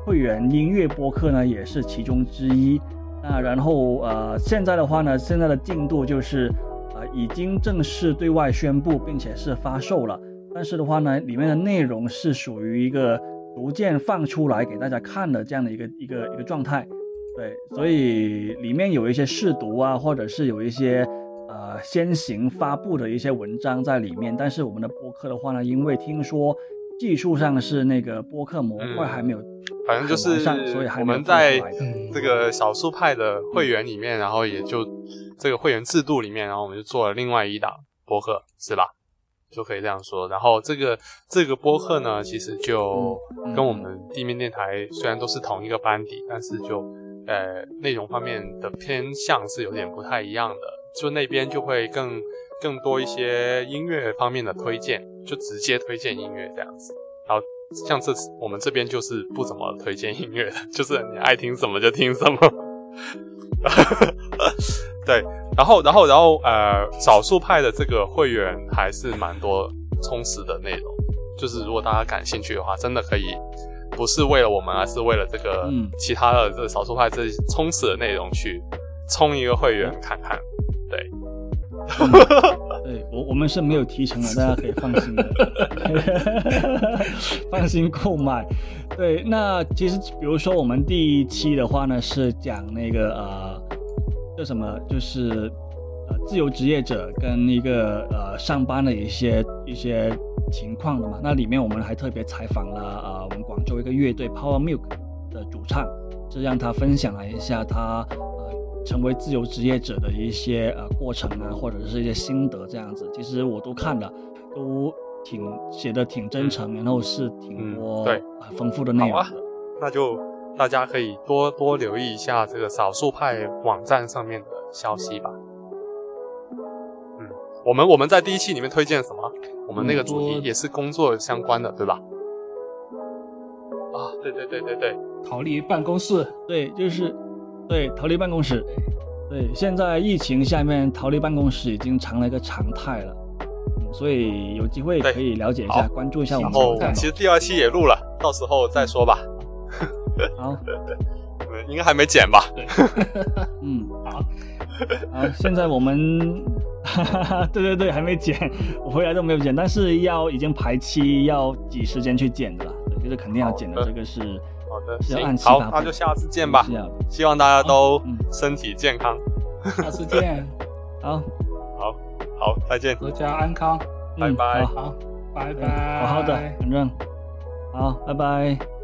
会员音乐播客呢，也是其中之一。那然后呃，现在的话呢，现在的进度就是呃已经正式对外宣布，并且是发售了。但是的话呢，里面的内容是属于一个逐渐放出来给大家看的这样的一个一个一个状态。对，所以里面有一些试读啊，或者是有一些呃先行发布的一些文章在里面。但是我们的播客的话呢，因为听说技术上是那个播客模块还没有反正就是我们在这个少数派的会员里面，然后也就这个会员制度里面，然后我们就做了另外一档播客，是吧？就可以这样说。然后这个这个播客呢，其实就嗯跟我们地面电台虽然都是同一个班底，但是就呃内容方面的偏向是有点不太一样的。就那边就会更更多一些音乐方面的推荐，就直接推荐音乐这样子。然后像这次我们这边就是不怎么推荐音乐的，就是你爱听什么就听什么。对，然后然后然后呃，少数派的这个会员还是蛮多充实的内容，就是如果大家感兴趣的话，真的可以。不是为了我们，而是为了这个嗯其他的这个少数派这充实的内容去充一个会员看看。对，对我我们是没有提成的，大家可以放心的，放心购买。对，那其实比如说我们第一期的话呢，是讲那个呃叫什么，就是呃自由职业者跟一个呃上班的一些一些情况的嘛。那里面我们还特别采访了呃我们广州一个乐队 Power Milk 的主唱，这让他分享了一下他呃成为自由职业者的一些呃过程啊，或者是一些心得这样子。其实我都看了，都挺写的挺真诚，然后是挺嗯多、对很丰富的内容。那就大家可以多多留意一下这个少数派网站上面的消息吧。嗯，我们我们在第一期里面推荐什么？我们那个主题嗯也是工作相关的，对吧？啊，对对对对对，逃离办公室，对，就是对逃离办公室。对，现在疫情下面，逃离办公室已经成了一个常态了，嗯所以有机会可以了解一下，关注一下我们然后其实第二期也录了，到时候再说吧。好，嗯，应该还没剪吧？嗯，好，好，现在我们，对对对，还没剪，我回来都没有剪，但是要已经排期，要挤时间去剪的啦，对，就是肯定要剪的，这个是好的，是要行好按期发，布那就下次见吧。希望大家都嗯。身体健康。下次见，好，好，好，再见。阖家安康，嗯拜。拜好。好，拜拜，好好的，反正。好，拜拜。